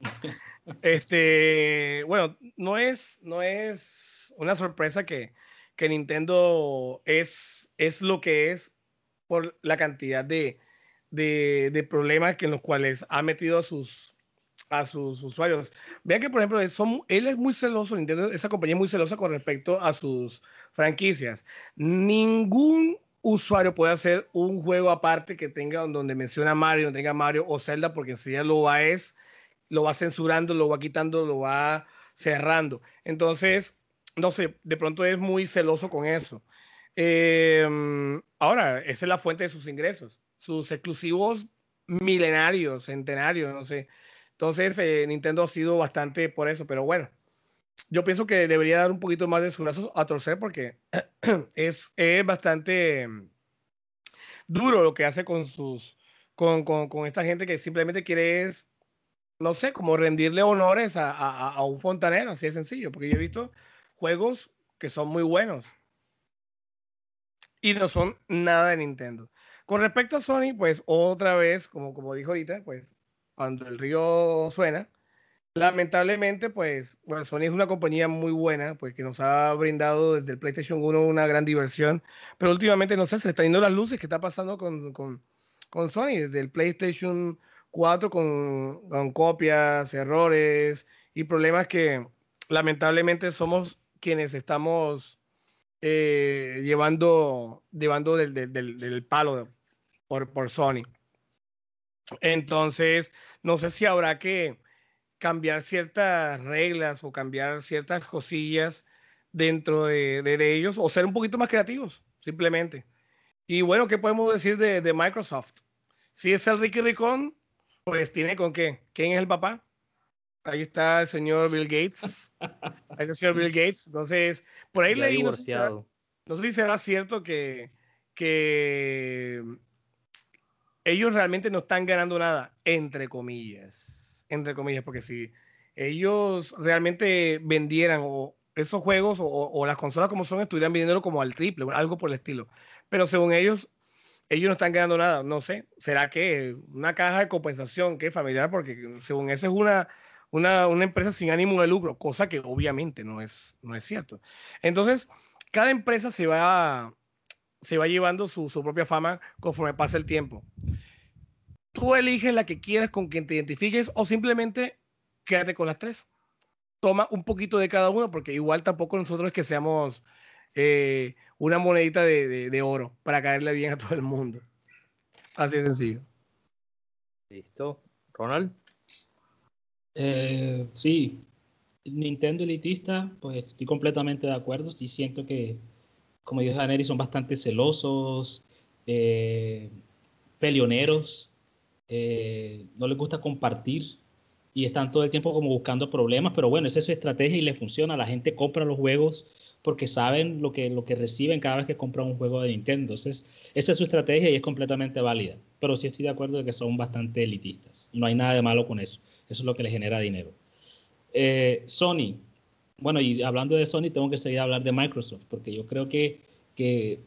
este, bueno, no es, no es una sorpresa que, que Nintendo es, es lo que es por la cantidad de, de, problemas que en los cuales ha metido a sus, a sus usuarios. Vean que, por ejemplo, él es muy celoso, Nintendo, esa compañía es muy celosa con respecto a sus franquicias. Ningún usuario puede hacer un juego aparte que tenga donde menciona Mario, donde tenga Mario o Zelda, porque enseguida lo va es, lo va censurando, lo va quitando, lo va cerrando. Entonces, no sé, de pronto es muy celoso con eso. Em, ahora, esa es la fuente de sus ingresos, sus exclusivos milenarios, centenarios, no sé. Entonces, eh, Nintendo ha sido bastante por eso, pero bueno, yo pienso que debería dar un poquito más de su brazo a torcer porque es, bastante em, duro lo que hace con sus con, con, con, esta gente que simplemente quiere no sé, como rendirle honores a, a, un fontanero, así de sencillo, porque yo he visto juegos que son muy buenos y no son nada de Nintendo. Con respecto a Sony, pues otra vez, como, como dijo ahorita, pues cuando el río suena, lamentablemente, pues, Sony es una compañía muy buena, pues que nos ha brindado desde el PlayStation 1 una gran diversión, pero últimamente, no sé, se están yendo las luces, ¿qué está pasando con, con, con Sony? Desde el PlayStation 4 con, con copias, errores y problemas que lamentablemente somos quienes estamos eh, llevando, llevando del, del, del, palo por, por Sony. Entonces, no sé si habrá que cambiar ciertas reglas o cambiar ciertas cosillas dentro de, de, ellos o ser un poquito más creativos, simplemente. Y bueno, ¿qué podemos decir de, de Microsoft? Si es el Ricky Ricón, pues tiene con qué. ¿Quién es el papá? Ahí está el señor Bill Gates. Ahí está el señor Bill Gates. Entonces, por ahí leí. No sé, si será, no sé, si será, cierto que, que ellos realmente no están ganando nada, entre comillas. Entre comillas, porque si ellos realmente vendieran o esos juegos o, o las consolas como son, estuvieran vendiéndolo como al triple, algo por el estilo. Pero según ellos, ellos no están ganando nada. No sé, ¿será que una caja de compensación que es familiar? Porque según eso es una una, una, empresa sin ánimo de lucro, cosa que obviamente no es, no es cierto. Entonces, cada empresa se va, se va llevando su, su propia fama conforme pasa el tiempo. Tú eliges la que quieras con quien te identifiques o simplemente quédate con las tres. Toma un poquito de cada uno porque igual tampoco nosotros es que seamos eh, una monedita de, de, de oro para caerle bien a todo el mundo. Así de sencillo. Listo. Ronald. Eh, sí, Nintendo elitista, pues estoy completamente de acuerdo. Sí siento que, como dijo Janeri, son bastante celosos, eh, peleoneros, eh, no les gusta compartir y están todo el tiempo como buscando problemas, pero bueno, esa es su estrategia y le funciona. La gente compra los juegos porque saben lo que, lo que reciben cada vez que compran un juego de Nintendo. Entonces, esa es su estrategia y es completamente válida. Pero sí estoy de acuerdo de que son bastante elitistas. No hay nada de malo con eso. Eso es lo que le genera dinero. Eh, Sony. Bueno, y hablando de Sony, tengo que seguir a hablar de Microsoft, porque yo creo que, que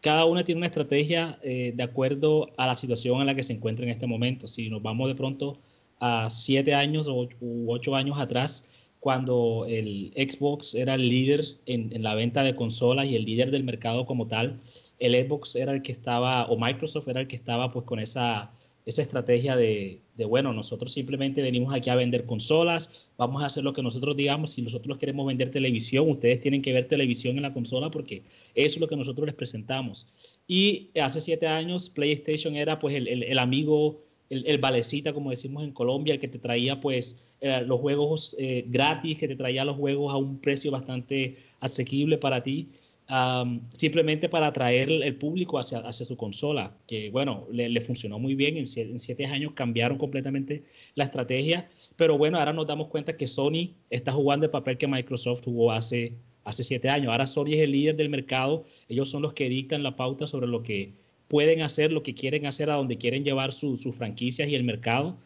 cada una tiene una estrategia eh, de acuerdo a la situación en la que se encuentra en este momento. Si nos vamos de pronto a siete años o u ocho años atrás, cuando el Xbox era el líder en, en, la venta de consolas y el líder del mercado como tal, el Xbox era el que estaba, o Microsoft era el que estaba pues con esa esa estrategia de, bueno, nosotros simplemente venimos aquí a vender consolas, vamos a hacer lo que nosotros digamos, si nosotros queremos vender televisión, ustedes tienen que ver televisión en la consola porque eso es lo que nosotros les presentamos. Y hace siete años PlayStation era pues el, el, amigo, el, el, valecita, como decimos en Colombia, el que te traía pues eh, los juegos eh, gratis, que te traía los juegos a un precio bastante asequible para ti simplemente para atraer el público hacia, hacia su consola, que bueno, le, funcionó muy bien, en siete, en siete, años cambiaron completamente la estrategia, pero bueno, ahora nos damos cuenta que Sony está jugando el papel que Microsoft jugó hace, hace siete años, ahora Sony es el líder del mercado, ellos son los que dictan la pauta sobre lo que pueden hacer, lo que quieren hacer, a donde quieren llevar sus franquicias y el mercado.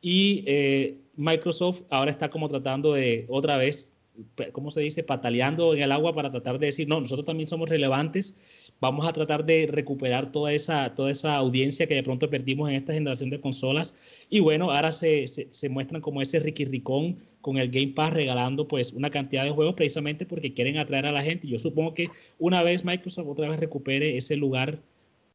Y eh, Microsoft ahora está como tratando de otra vez, ¿cómo se dice? Pataleando en el agua para tratar de decir, no, nosotros también somos relevantes, vamos a tratar de recuperar toda esa, toda esa audiencia que de pronto perdimos en esta generación de consolas. Y bueno, ahora se, se, muestran como ese Ricky Ricón con el Game Pass regalando pues una cantidad de juegos precisamente porque quieren atraer a la gente. Yo supongo que una vez Microsoft otra vez recupere ese lugar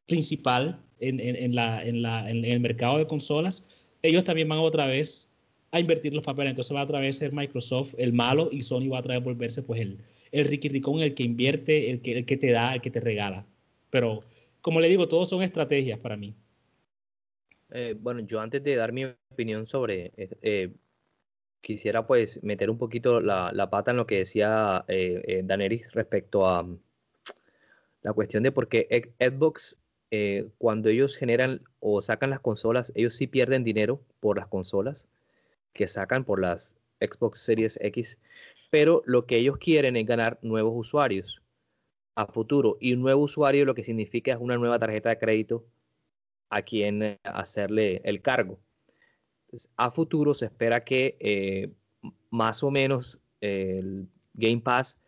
principal en, en, la, en, la, en el mercado de consolas, ellos también van otra vez a invertir los papeles. Entonces va a otra vez ser Microsoft el malo y Sony va a otra vez volverse pues el, el Ricky Ricón, el que invierte, el que, el que te da, el que te regala. Pero como le digo, todos son estrategias para mí. Eh, bueno, yo antes de dar mi opinión sobre, eh, eh, quisiera pues meter un poquito la, la, pata en lo que decía eh, Daneris respecto a um, la cuestión de por qué Xbox cuando ellos generan o sacan las consolas, ellos sí pierden dinero por las consolas que sacan por las Xbox Series X, pero lo que ellos quieren es ganar nuevos usuarios a futuro y un nuevo usuario lo que significa es una nueva tarjeta de crédito a quien hacerle el cargo. a futuro se espera que eh, más o menos el Game Pass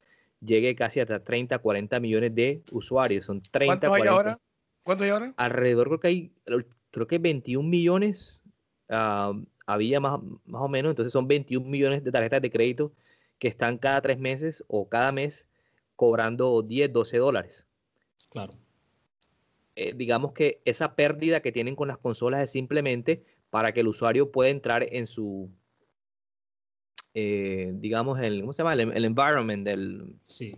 llegue casi hasta 30, 40 millones de usuarios. Son 30, ¿Cuánto hay ahora? ¿Cuánto hay ahora? Alrededor creo que hay, creo que 21 millones ah, había más, más o menos, entonces son 21 millones de tarjetas de crédito que están cada tres meses o cada mes cobrando 10, 12 dólares. Claro. Eh, digamos que esa pérdida que tienen con las consolas es simplemente para que el usuario pueda entrar en su, eh, digamos, el, ¿cómo se llama? El, environment del... Sí.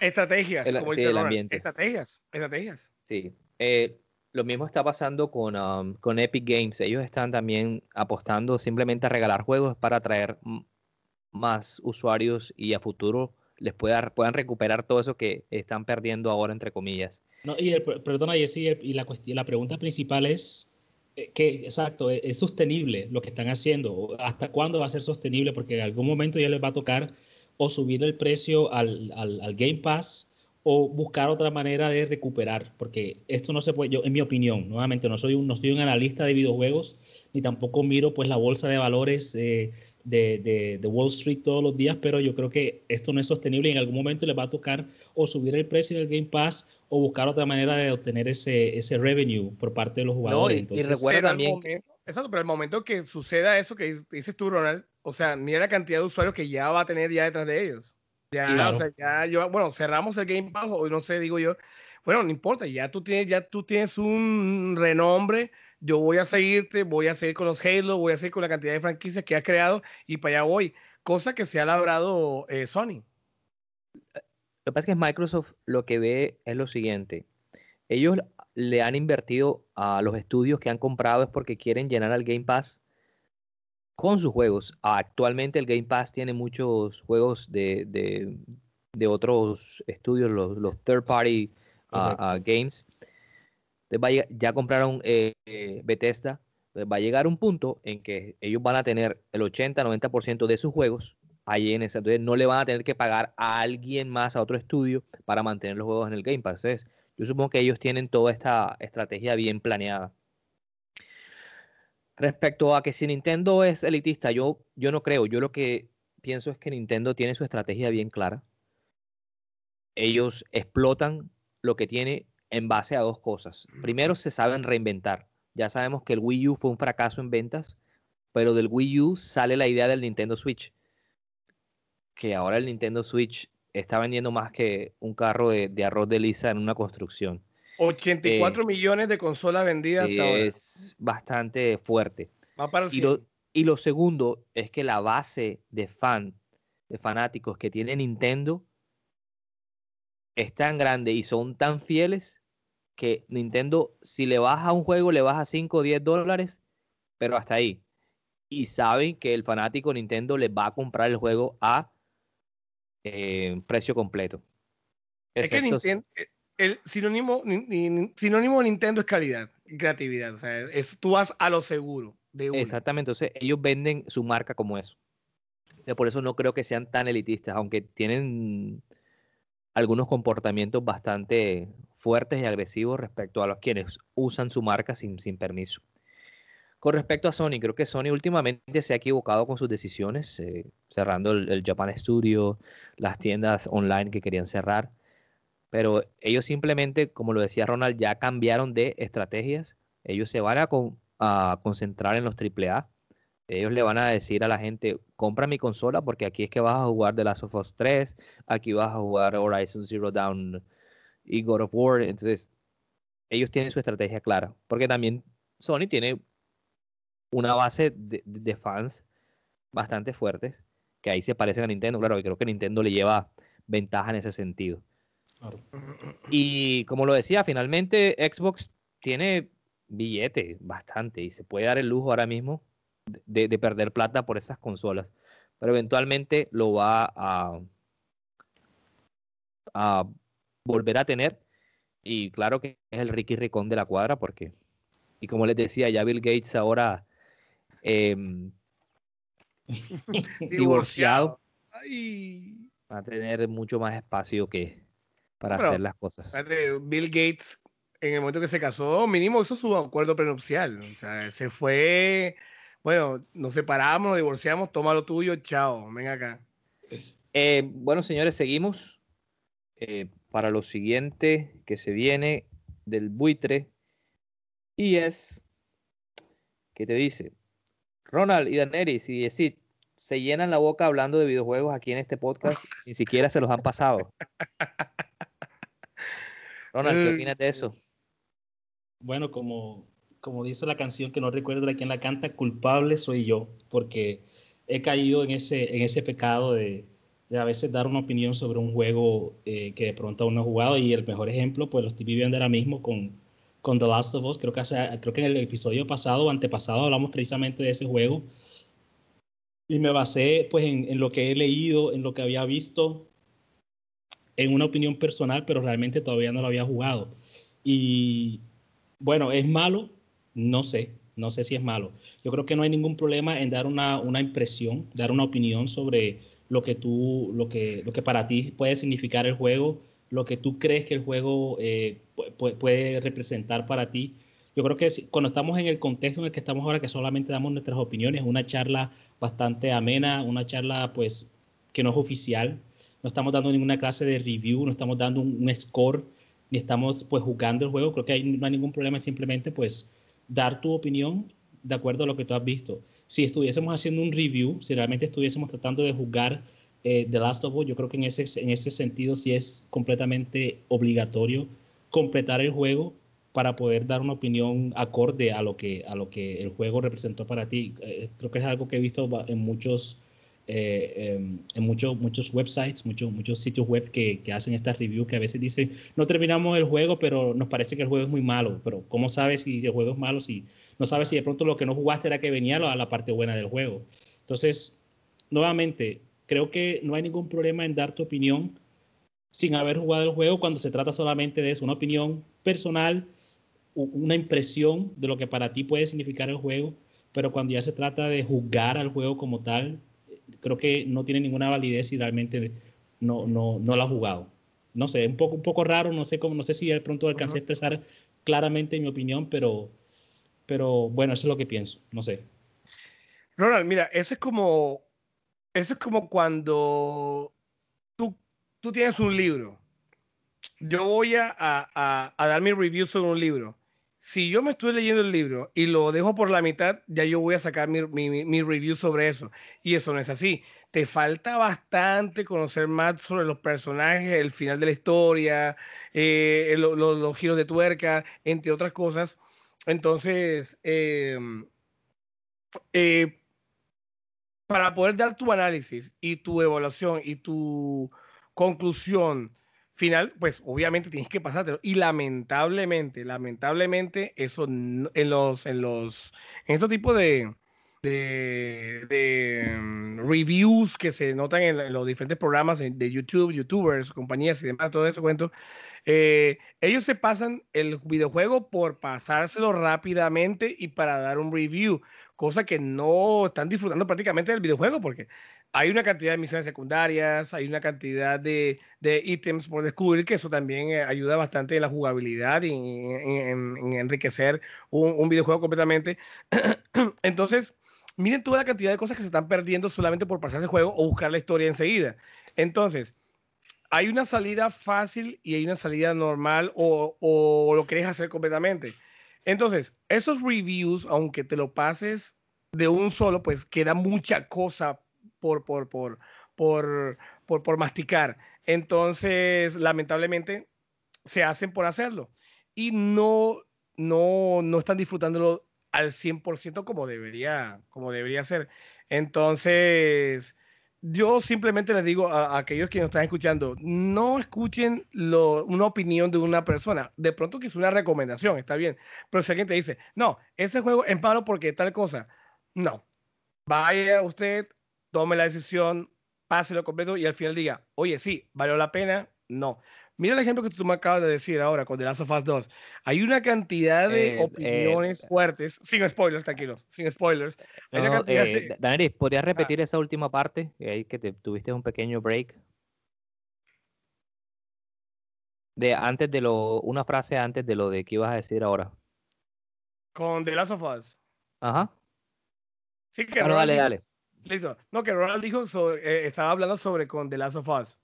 Estrategias, como dice el ambiente. Estrategias, estrategias. Sí. Eh, lo mismo está pasando con, um, con Epic Games. Ellos están también apostando simplemente a regalar juegos para atraer más usuarios y a futuro les pueda, puedan recuperar todo eso que están perdiendo ahora, entre comillas. No, y el, perdona, Jessy, y la, cuestión, la pregunta principal es eh, que, exacto, ¿es, sostenible lo que están haciendo? ¿Hasta cuándo va a ser sostenible? Porque en algún momento ya les va a tocar o subir el precio al, al, al Game Pass o buscar otra manera de recuperar, porque esto no se puede, yo en mi opinión, nuevamente no soy un, no soy un analista de videojuegos, ni tampoco miro pues la bolsa de valores eh, de, de, Wall Street todos los días, pero yo creo que esto no es sostenible y en algún momento le va a tocar o subir el precio del Game Pass o buscar otra manera de obtener ese, ese revenue por parte de los jugadores. y, Entonces, recuerda también... exacto, pero el momento que suceda eso que dices tú, Ronald, o sea, mira la cantidad de usuarios que ya va a tener ya detrás de ellos. Ya, o sea, ya yo, bueno, cerramos el Game Pass, o no sé, digo yo, bueno, no importa, ya tú tienes, ya tú tienes un renombre, yo voy a seguirte, voy a seguir con los Halo, voy a seguir con la cantidad de franquicias que has creado y para allá voy, cosa que se ha labrado eh, Sony. Lo que pasa es que Microsoft lo que ve es lo siguiente, ellos le han invertido a los estudios que han comprado es porque quieren llenar al Game Pass con sus juegos. Actualmente el Game Pass tiene muchos juegos de, de, otros estudios, los, los third party uh, uh, games. ya compraron eh, Bethesda. va a llegar un punto en que ellos van a tener el 80-90% de sus juegos ahí en esa. Entonces no le van a tener que pagar a alguien más, a otro estudio, para mantener los juegos en el Game Pass. Entonces, yo supongo que ellos tienen toda esta estrategia bien planeada. Respecto a que si Nintendo es elitista, yo, yo no creo. Yo lo que pienso es que Nintendo tiene su estrategia bien clara. Ellos explotan lo que tiene en base a dos cosas. Primero, se saben reinventar. Ya sabemos que el Wii U fue un fracaso en ventas, pero del Wii U sale la idea del Nintendo Switch. Que ahora el Nintendo Switch está vendiendo más que un carro de, de arroz de lisa en una construcción. 84 eh, millones de consolas vendidas hasta ahora. Es bastante fuerte. Va para el y, lo, y lo segundo es que la base de fan, de fanáticos que tiene Nintendo es tan grande y son tan fieles que Nintendo, si le baja un juego, le baja 5 o 10 dólares, pero hasta ahí. Y saben que el fanático Nintendo le va a comprar el juego a eh, precio completo. Es que Nintendo, el sinónimo, sinónimo de Nintendo es calidad creatividad. O sea, es, tú vas a lo seguro de. Exactamente, entonces ellos venden su marca como eso. Por eso no creo que sean tan elitistas, aunque tienen algunos comportamientos bastante fuertes y agresivos respecto a los quienes usan su marca sin, sin permiso. Con respecto a Sony, creo que Sony últimamente se ha equivocado con sus decisiones, eh, cerrando el, Japan Studio, las tiendas online que querían cerrar, pero ellos simplemente, como lo decía Ronald, ya cambiaron de estrategias. Ellos se van a, a concentrar en los AAA. Ellos le van a decir a la gente, compra mi consola porque aquí es que vas a jugar The Last of Us 3, aquí vas a jugar Horizon Zero Dawn y God of War. Entonces, ellos tienen su estrategia clara, porque también Sony tiene una base de, fans bastante fuertes, que ahí se parecen a Nintendo, claro, y creo que Nintendo le lleva ventaja en ese sentido. Y como lo decía, finalmente Xbox tiene billete bastante y se puede dar el lujo ahora mismo de, perder plata por esas consolas, pero eventualmente lo va a, a volver a tener. Y claro que es el Ricky Ricón de la cuadra porque, y como les decía, ya Bill Gates ahora Em, divorciado, va a tener mucho más espacio que para hacer las cosas. Bill Gates, en el momento que se casó, mínimo hizo su acuerdo prenupcial. O sea, se fue, bueno, nos separamos, nos divorciamos, toma lo tuyo, chao, ven acá. Eh, bueno, señores, seguimos. Eh, para lo siguiente que se viene del buitre y es que te dice Ronald y Daneris y Yesid se llenan la boca hablando de videojuegos aquí en este podcast, ni siquiera se los han pasado. Ronald, ¿qué opinas de eso? Bueno, como, como dice la canción que no recuerdo de quién la canta, culpable soy yo, porque he caído en ese, en ese pecado de, a veces dar una opinión sobre un juego eh, que de pronto aún no he jugado y el mejor ejemplo pues lo estoy viviendo ahora mismo con con The Last of Us. Creo que, creo que en el episodio pasado o antepasado hablamos precisamente de ese juego. Y me basé pues en, lo que he leído, en lo que había visto, en una opinión personal, pero realmente todavía no lo había jugado. Y bueno, ¿es malo? No sé, no sé si es malo. Yo creo que no hay ningún problema en dar una, una impresión, dar una opinión sobre lo que tú, lo que, lo que para ti puede significar el juego lo que tú crees que el juego eh, puede representar para ti. Yo creo que cuando estamos en el contexto en el que estamos ahora, que solamente damos nuestras opiniones, una charla bastante amena, una charla pues que no es oficial, no estamos dando ninguna clase de review, no estamos dando un, score, ni estamos pues jugando el juego, creo que no hay ningún problema, simplemente pues dar tu opinión de acuerdo a lo que tú has visto. Si estuviésemos haciendo un review, si realmente estuviésemos tratando de jugar eh, The Last of Us, yo creo que en ese, en ese sentido sí es completamente obligatorio completar el juego para poder dar una opinión acorde a lo que, a lo que el juego representó para ti. Eh, creo que es algo que he visto en muchos, eh, em, en muchos, muchos websites, muchos, muchos sitios web que, que, hacen estas reviews que a veces dicen, no terminamos el juego, pero nos parece que el juego es muy malo. Pero ¿cómo sabes si el juego es malo? Si no sabes si de pronto lo que no jugaste era que venía a la parte buena del juego. Entonces, nuevamente, creo que no hay ningún problema en dar tu opinión sin haber jugado el juego cuando se trata solamente de eso, una opinión personal, una impresión de lo que para ti puede significar el juego, pero cuando ya se trata de jugar al juego como tal, creo que no tiene ninguna validez si realmente no, no, no lo ha jugado. No sé, un poco, un poco raro, no sé cómo, no sé si de pronto alcancé a expresar claramente mi opinión, pero, pero bueno, eso es lo que pienso, no sé. Ronald, mira, eso es como eso es como cuando tú, tú tienes un libro. Yo voy a, a, a, dar mi review sobre un libro. Si yo me estoy leyendo el libro y lo dejo por la mitad, ya yo voy a sacar mi, review sobre eso. Y eso no es así. Te falta bastante conocer más sobre los personajes, el final de la historia, eh, los giros de tuerca, entre otras cosas. Entonces, eh, eh, para poder dar tu análisis y tu evaluación y tu conclusión final, pues obviamente tienes que pasártelo. Y lamentablemente, lamentablemente, eso en los, en los, en estos tipos de, de, mm, reviews que se notan en, los diferentes programas de YouTube, YouTubers, compañías y demás, todo eso cuento, eh, ellos se pasan el videojuego por pasárselo rápidamente y para dar un review, cosa que no están disfrutando prácticamente del videojuego porque hay una cantidad de misiones secundarias, hay una cantidad de, de ítems por descubrir, que eso también eh, ayuda bastante en la jugabilidad y en, enriquecer un, un, videojuego completamente. Entonces, miren toda la cantidad de cosas que se están perdiendo solamente por pasar el juego o buscar la historia enseguida. Entonces, hay una salida fácil y hay una salida normal o, o lo quieres hacer completamente. Entonces, esos reviews, aunque te lo pases de un solo, pues queda mucha cosa por, por, por, por, por, por masticar. Entonces, lamentablemente, se hacen por hacerlo. Y no, no, no están disfrutándolo al 100% como debería, como debería ser. Entonces, yo simplemente les digo a, aquellos que nos están escuchando, no escuchen una opinión de una persona. De pronto que es una recomendación, está bien. Pero si alguien te dice, no, ese juego es malo porque tal cosa, no. Vaya usted, tome la decisión, páselo completo y al final diga, oye, sí, valió la pena, no. Mira el ejemplo que tú me acabas de decir ahora con The Last of Us 2. Hay una cantidad de eh, opiniones eh, fuertes, sin spoilers, tranquilos, sin spoilers. Hay una cantidad eh, ¿podrías repetir ah. esa última parte? Ahí que te tuviste un pequeño break. De antes de lo, una frase antes de lo de que ibas a decir ahora. Con The Last of Us. Ajá. Sí, que bueno, dale, dale. Listo. No, que Ronald dijo, estaba hablando sobre con The Last of Us.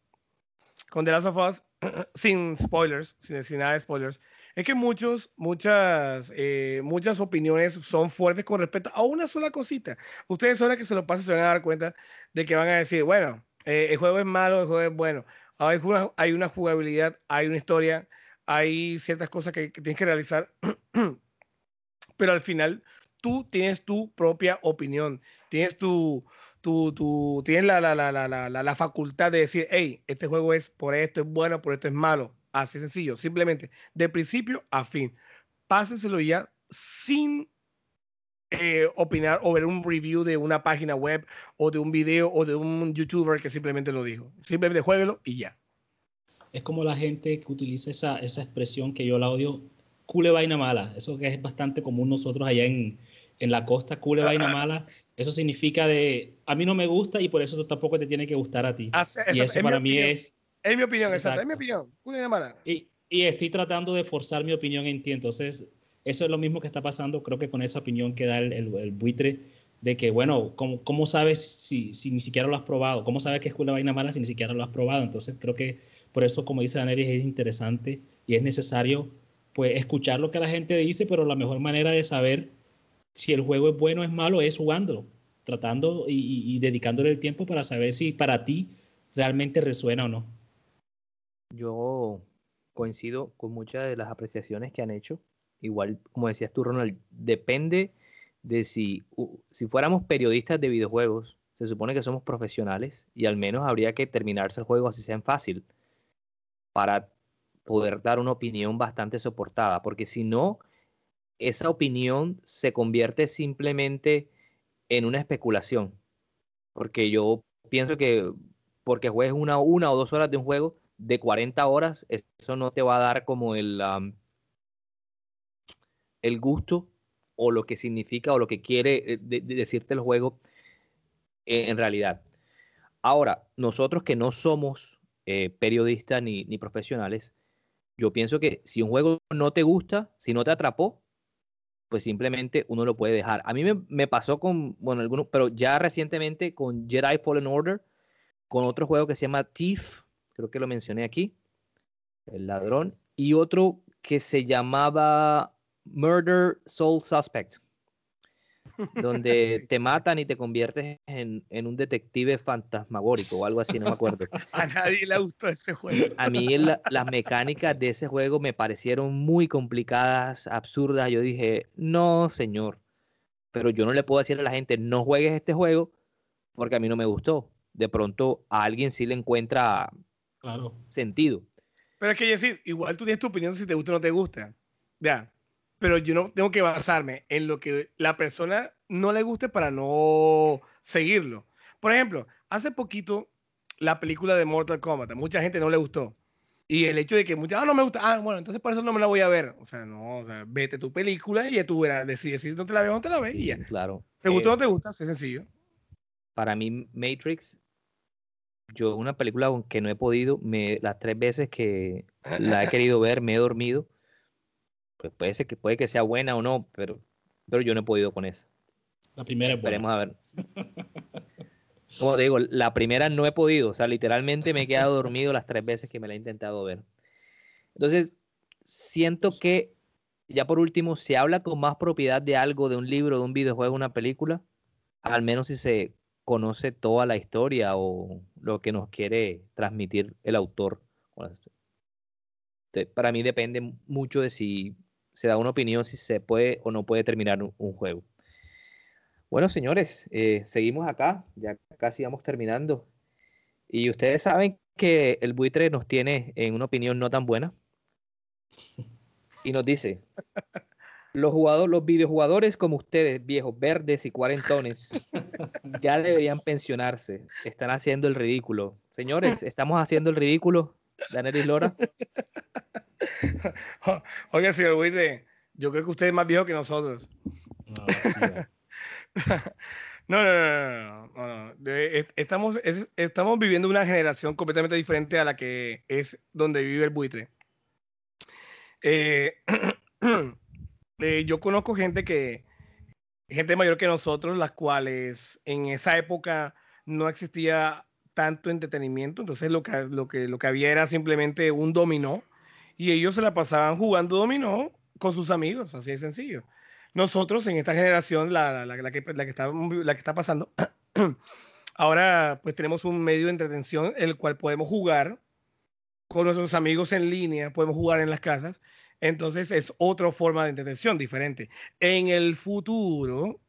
Con The Last of Us sin spoilers, sin decir nada de spoilers, es que muchos, muchas, eh, muchas opiniones son fuertes con respecto a una sola cosita. Ustedes ahora que se lo pasen se van a dar cuenta de que van a decir, bueno, eh, el juego es malo, el juego es bueno. Hay una, hay una jugabilidad, hay una historia, hay ciertas cosas que, que tienes que realizar, pero al final tú tienes tu propia opinión, tienes tu, tú, tienes la, la, la, la, facultad de decir, hey, este juego es por esto es bueno, por esto es malo. Así sencillo, simplemente de principio a fin. Pásenselo ya sin eh, opinar o ver un review de una página web o de un video o de un youtuber que simplemente lo dijo. Simplemente jueguelo y ya. Es como la gente que utiliza esa, esa expresión que yo la odio, cule vaina mala. Eso que es bastante común nosotros allá en, en la costa, cule vaina mala, eso significa de, a mí no me gusta y por eso tampoco te tiene que gustar a ti. Ah, y eso para mí es... Es mi opinión, exacto, es mi opinión, cule vaina mala. Y, y estoy tratando de forzar mi opinión en ti, entonces eso es lo mismo que está pasando, creo que con esa opinión que da el, el, buitre, de que, bueno, ¿cómo, cómo sabes si, si, ni siquiera lo has probado? ¿Cómo sabes que es una vaina mala si ni siquiera lo has probado? Entonces creo que por eso, como dice Daneris, es interesante y es necesario pues escuchar lo que la gente dice, pero la mejor manera de saber si el juego es bueno o es malo es jugándolo, tratando y, dedicándole el tiempo para saber si para ti realmente resuena o no. Yo coincido con muchas de las apreciaciones que han hecho. Igual, como decías tú, Ronald, depende de si, si fuéramos periodistas de videojuegos, se supone que somos profesionales y al menos habría que terminarse el juego así sea fácil para poder dar una opinión bastante soportada, porque si no, esa opinión se convierte simplemente en una especulación. Porque yo pienso que porque juegues una, una o dos horas de un juego de 40 horas, eso no te va a dar como el, el gusto o lo que significa o lo que quiere eh, decirte el juego en realidad. Ahora, nosotros que no somos eh, periodistas ni, ni profesionales, yo pienso que si un juego no te gusta, si no te atrapó, pues simplemente uno lo puede dejar. A mí me, pasó con, bueno, algunos, pero ya recientemente con Jedi Fallen Order, con otro juego que se llama Thief, creo que lo mencioné aquí, el ladrón, y otro que se llamaba Murder Soul Suspect donde te matan y te conviertes en, un detective fantasmagórico o algo así, no me acuerdo. A nadie le gustó ese juego. A mí las mecánicas de ese juego me parecieron muy complicadas, absurdas. Yo dije, no, señor. Pero yo no le puedo decir a la gente, no juegues este juego porque a mí no me gustó. De pronto a alguien sí le encuentra claro. sentido. Pero es que, decir, igual tú tienes tu opinión si te gusta o no te gusta. Ya, pero yo no tengo que basarme en lo que la persona no le guste para no seguirlo. Por ejemplo, hace poquito la película de Mortal Kombat, a mucha gente no le gustó. Y el hecho de que mucha, ah, no me gusta, ah, bueno, entonces por eso no me la voy a ver. O sea, no, o sea, vete tu película y ya tú verás, decides si no te la ves o no te la ves y ya. Claro. ¿Te gustó o no te gusta? Es sencillo. para mí Matrix, yo una película que no he podido, me, las tres veces que la he querido ver, me he dormido. Pues puede ser que puede que sea buena o no, pero, pero yo no he podido con eso. La primera es Esperemos a ver. Como te digo, la primera no he podido, o sea, literalmente me he quedado dormido las tres veces que me la he intentado ver. Entonces, siento que ya por último, se habla con más propiedad de algo, de un libro, de un videojuego, una película, al menos si se conoce toda la historia o lo que nos quiere transmitir el autor. para mí depende mucho de si se da una opinión, si se puede o no puede terminar un, juego. Bueno, señores, eh, seguimos acá, ya casi vamos terminando. Y ustedes saben que el buitre nos tiene en una opinión no tan buena. Y nos dice, los jugadores, los videojugadores como ustedes, viejos verdes y cuarentones, ya deberían pensionarse. Están haciendo el ridículo. Señores, estamos haciendo el ridículo. Daniel y Lora. Oiga, señor Buitre, yo creo que usted es más viejo que nosotros. No, no, no, no, no, Estamos, estamos viviendo una generación completamente diferente a la que es donde vive el buitre. Eh, eh, yo conozco gente que, gente mayor que nosotros, las cuales en esa época no existía tanto entretenimiento, entonces lo que, lo que, lo que había era simplemente un dominó y ellos se la pasaban jugando dominó con sus amigos, así de sencillo. Nosotros en esta generación, la, la, la, que, la, que, está, la que está pasando, ahora pues tenemos un medio de entretención en el cual podemos jugar con nuestros amigos en línea, podemos jugar en las casas. Entonces es otra forma de entretención diferente. En el futuro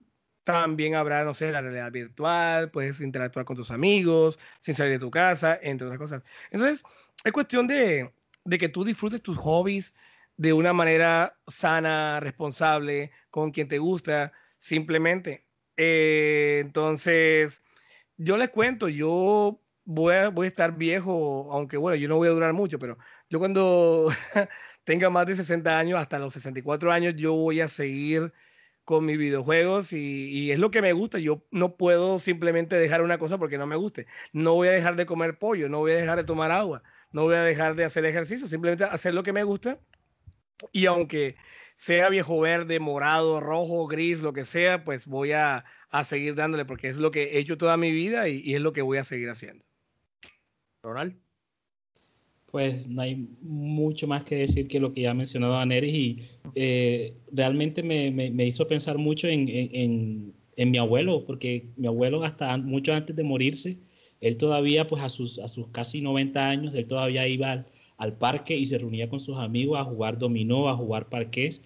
también habrá, no sé, la realidad virtual, puedes interactuar con tus amigos sin salir de tu casa, entre otras cosas. Entonces es cuestión de, de que tú disfrutes tus hobbies de una manera sana, responsable, con quien te gusta, simplemente. Eh, entonces, yo les cuento, yo voy a, voy a estar viejo, aunque bueno, yo no voy a durar mucho, pero yo cuando tenga más de 60 años, hasta los 64 años, yo voy a seguir con mis videojuegos y, y, es lo que me gusta. Yo no puedo simplemente dejar una cosa porque no me guste. No voy a dejar de comer pollo, no voy a dejar de tomar agua, no voy a dejar de hacer ejercicio, simplemente hacer lo que me gusta. Y aunque sea viejo verde, morado, rojo, gris, lo que sea, pues voy a, a seguir dándole porque es lo que he hecho toda mi vida y, y es lo que voy a seguir haciendo. Ronald. Pues no hay mucho más que decir que lo que ya ha mencionado Aneris y eh, realmente me, me, hizo pensar mucho en, en, en, mi abuelo, porque mi abuelo hasta mucho antes de morirse, él todavía pues a sus, a sus casi 90 años, él todavía iba al, al parque y se reunía con sus amigos a jugar dominó, a jugar parqués.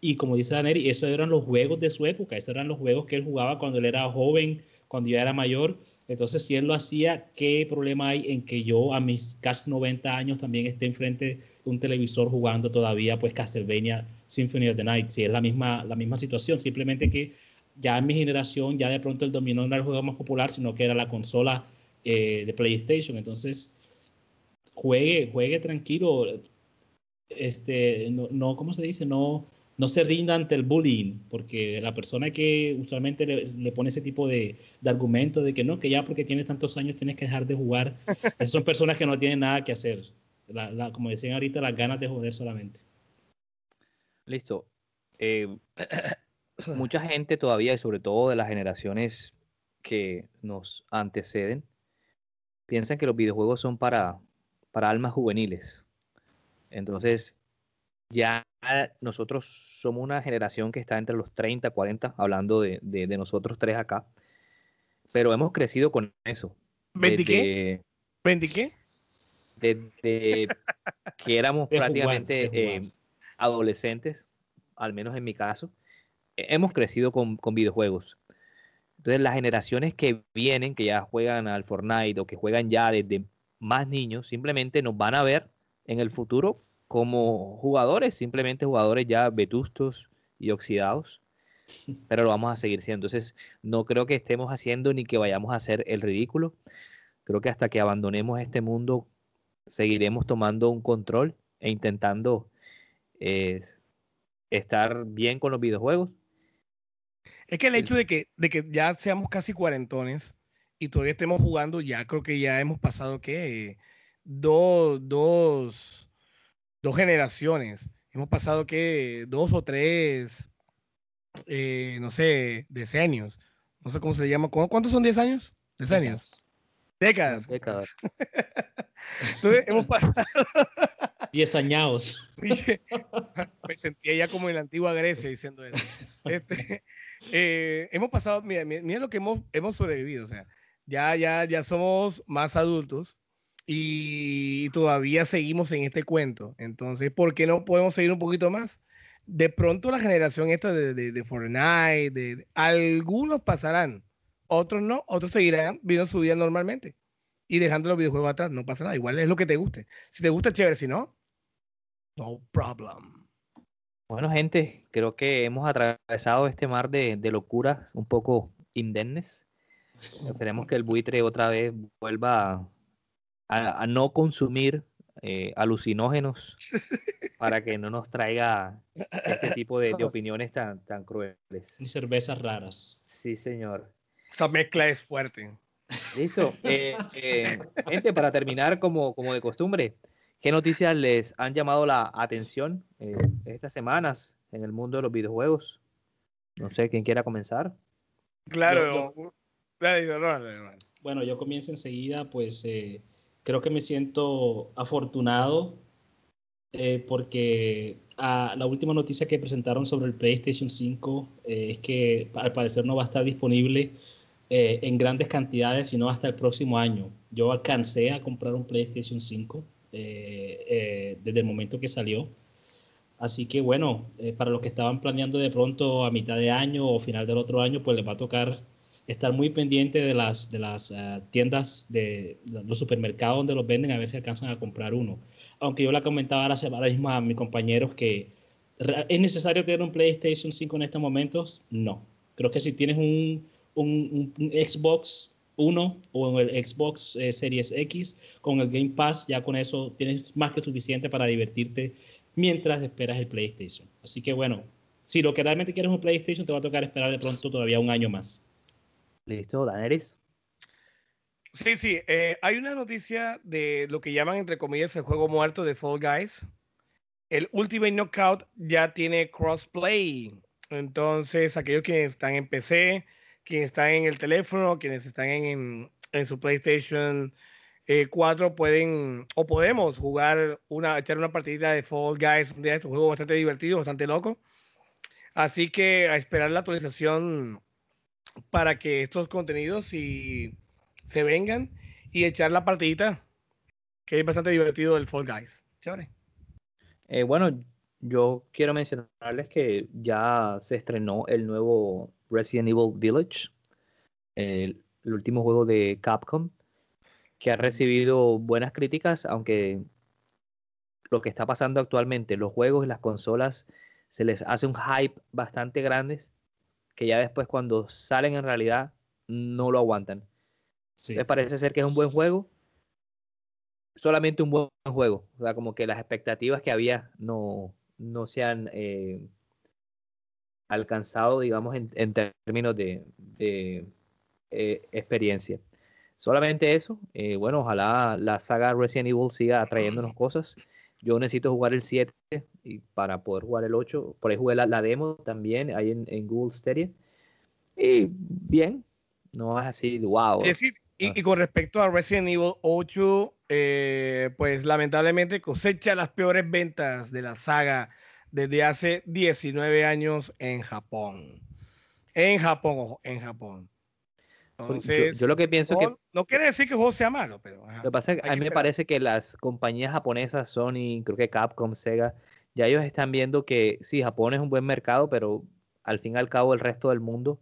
Y como dice Daneri, esos eran los juegos de su época, esos eran los juegos que él jugaba cuando él era joven, cuando ya era mayor entonces, si él lo hacía, ¿qué problema hay en que yo a mis casi 90 años también esté enfrente de un televisor jugando todavía pues Castlevania Symphony of the Night? Si es la misma, la misma situación, simplemente que ya en mi generación ya de pronto el dominó no era el juego más popular, sino que era la consola eh, de PlayStation. Entonces, juegue, juegue tranquilo. Este, no, no, ¿cómo se dice? No, no se rinda ante el bullying, porque la persona que usualmente le, pone ese tipo de, argumento de que no, que ya porque tienes tantos años tienes que dejar de jugar, esas son personas que no tienen nada que hacer. como decían ahorita, las ganas de joder solamente. Listo. Eh, mucha gente todavía, y sobre todo de las generaciones que nos anteceden, piensan que los videojuegos son para, para almas juveniles. Entonces, ya nosotros somos una generación que está entre los 30, 40, hablando de, nosotros tres acá, pero hemos crecido con eso. ¿20 qué? ¿20 qué? Desde que éramos prácticamente eh, adolescentes, al menos en mi caso, hemos crecido con, con videojuegos. Entonces las generaciones que vienen, que ya juegan al Fortnite o que juegan ya desde más niños, simplemente nos van a ver en el futuro como jugadores, simplemente jugadores ya vetustos y oxidados, pero lo vamos a seguir siendo. Entonces, no creo que estemos haciendo ni que vayamos a hacer el ridículo. Creo que hasta que abandonemos este mundo, seguiremos tomando un control e intentando eh, estar bien con los videojuegos. Es que el hecho de que, de que ya seamos casi cuarentones y todavía estemos jugando, ya creo que ya hemos pasado que dos, dos, dos generaciones. Hemos pasado que dos o tres, eh, no sé, decenios. No sé cómo se llama. ¿Cuántos son 10 años? Decenios. Décadas. Décadas. Entonces hemos pasado. Diez años. Me sentía ya como en la antigua Grecia diciendo eso. Este, eh, hemos pasado, mira, mira lo que hemos, hemos sobrevivido. O sea, ya, ya, ya somos más adultos y todavía seguimos en este cuento. Entonces, ¿por qué no podemos seguir un poquito más? De pronto la generación esta de, de, Fortnite, de, algunos pasarán, otros no, otros seguirán viviendo su vida normalmente y dejando los videojuegos atrás, no pasa nada, igual es lo que te guste. Si te gusta, chévere, si no, no problem. Bueno, gente, creo que hemos atravesado este mar de, de locuras un poco indemnes. Esperemos que el buitre otra vez vuelva a, no consumir eh, alucinógenos para que no nos traiga este tipo de, opiniones tan, tan crueles. Y cervezas raras. Sí, señor. Esa mezcla es fuerte. Listo. Eh, eh, gente, para terminar, como, como de costumbre, ¿qué noticias les han llamado la atención estas semanas en el mundo de los videojuegos? No sé, ¿quién quiera comenzar? Claro. Bueno, yo comienzo enseguida, pues creo que me siento afortunado eh, porque ah, la última noticia que presentaron sobre el PlayStation 5 eh, es que al parecer no va a estar disponible eh, en grandes cantidades, sino hasta el próximo año. Yo alcancé a comprar un PlayStation 5 desde el momento que salió. Así que bueno, para los que estaban planeando de pronto a mitad de año o final del otro año, pues les va a tocar estar muy pendiente de las, de las eh, tiendas, de, los supermercados donde los venden, a ver si alcanzan a comprar uno. Aunque yo la comentaba ahora, ahora mismo a mis compañeros que es necesario tener un PlayStation 5 en estos momentos. No. Creo que si tienes un, un, Xbox 1 o el Xbox eh, Series X con el Game Pass, ya con eso tienes más que suficiente para divertirte mientras esperas el PlayStation. Así que bueno, si lo que realmente quieres un PlayStation, te va a tocar esperar de pronto todavía un año más. Listo, Daenerys. Sí, sí, eh, hay una noticia de lo que llaman entre comillas el juego muerto de Fall Guys. El Ultimate Knockout ya tiene crossplay. Entonces, aquellos que están en PC, quienes están en el teléfono, quienes están en, su PlayStation 4 eh, pueden o podemos jugar una, echar una partidita de Fall Guys un día. Es un juego bastante divertido, bastante loco. Así que a esperar la actualización para que estos contenidos se vengan y echar la partidita, que es bastante divertido del Fall Guys. Chévere. Eh, bueno, yo quiero mencionarles que ya se estrenó el nuevo Resident Evil Village, el, último juego de Capcom, que ha recibido buenas críticas, aunque lo que está pasando actualmente, los juegos y las consolas, se les hace un hype bastante grande que ya después cuando salen en realidad no lo aguantan. Sí. parece ser que es un buen juego, solamente un buen juego, o sea, como que las expectativas que había no, no se han eh, alcanzado, digamos, en, términos de, eh, experiencia. Solamente eso, eh, bueno, ojalá la saga Resident Evil siga atrayéndonos cosas. Yo necesito jugar el 7 y para poder jugar el 8. Por ahí jugué la, demo también ahí en, Google Stadia. Y bien, no es así, wow. y, y, con respecto a Resident Evil 8, eh, pues lamentablemente cosecha las peores ventas de la saga desde hace 19 años en Japón. En Japón, ojo, en Japón. Entonces, yo, lo que pienso que... No quiere decir que el juego sea malo, pero... lo que pasa es que a mí me parece que las compañías japonesas, Sony, creo que Capcom, Sega, ya ellos están viendo que sí, Japón es un buen mercado, pero al fin y al cabo el resto del mundo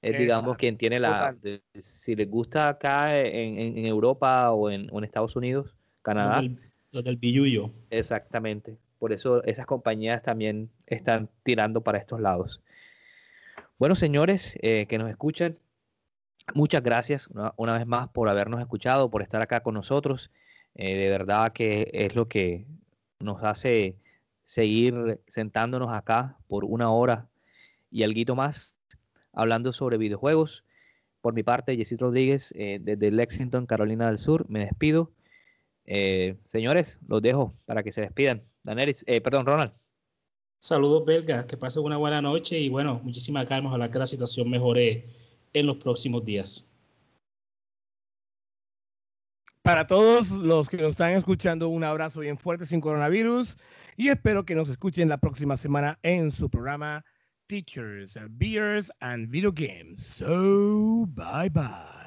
es, digamos, quien tiene la... si les gusta acá en, Europa o en, Estados Unidos, Canadá... Los del, del Exactamente. Por eso esas compañías también están tirando para estos lados. Bueno, señores eh, que nos escuchan, Muchas gracias una, vez más por habernos escuchado, por estar acá con nosotros. Eh, de verdad que es lo que nos hace seguir sentándonos acá por una hora y algo más hablando sobre videojuegos. por mi parte, Jesse Rodríguez, eh, desde Lexington, Carolina del Sur, me despido. Eh, señores, los dejo para que se despidan. Danelis, eh, perdón, Ronald. Saludos, belga, que pasen una buena noche y bueno, muchísimas calma, ojalá que la situación mejore en los próximos días. Para todos los que nos están escuchando, un abrazo bien fuerte sin coronavirus y espero que nos escuchen la próxima semana en su programa Teachers, Beers and Video Games. So, bye bye.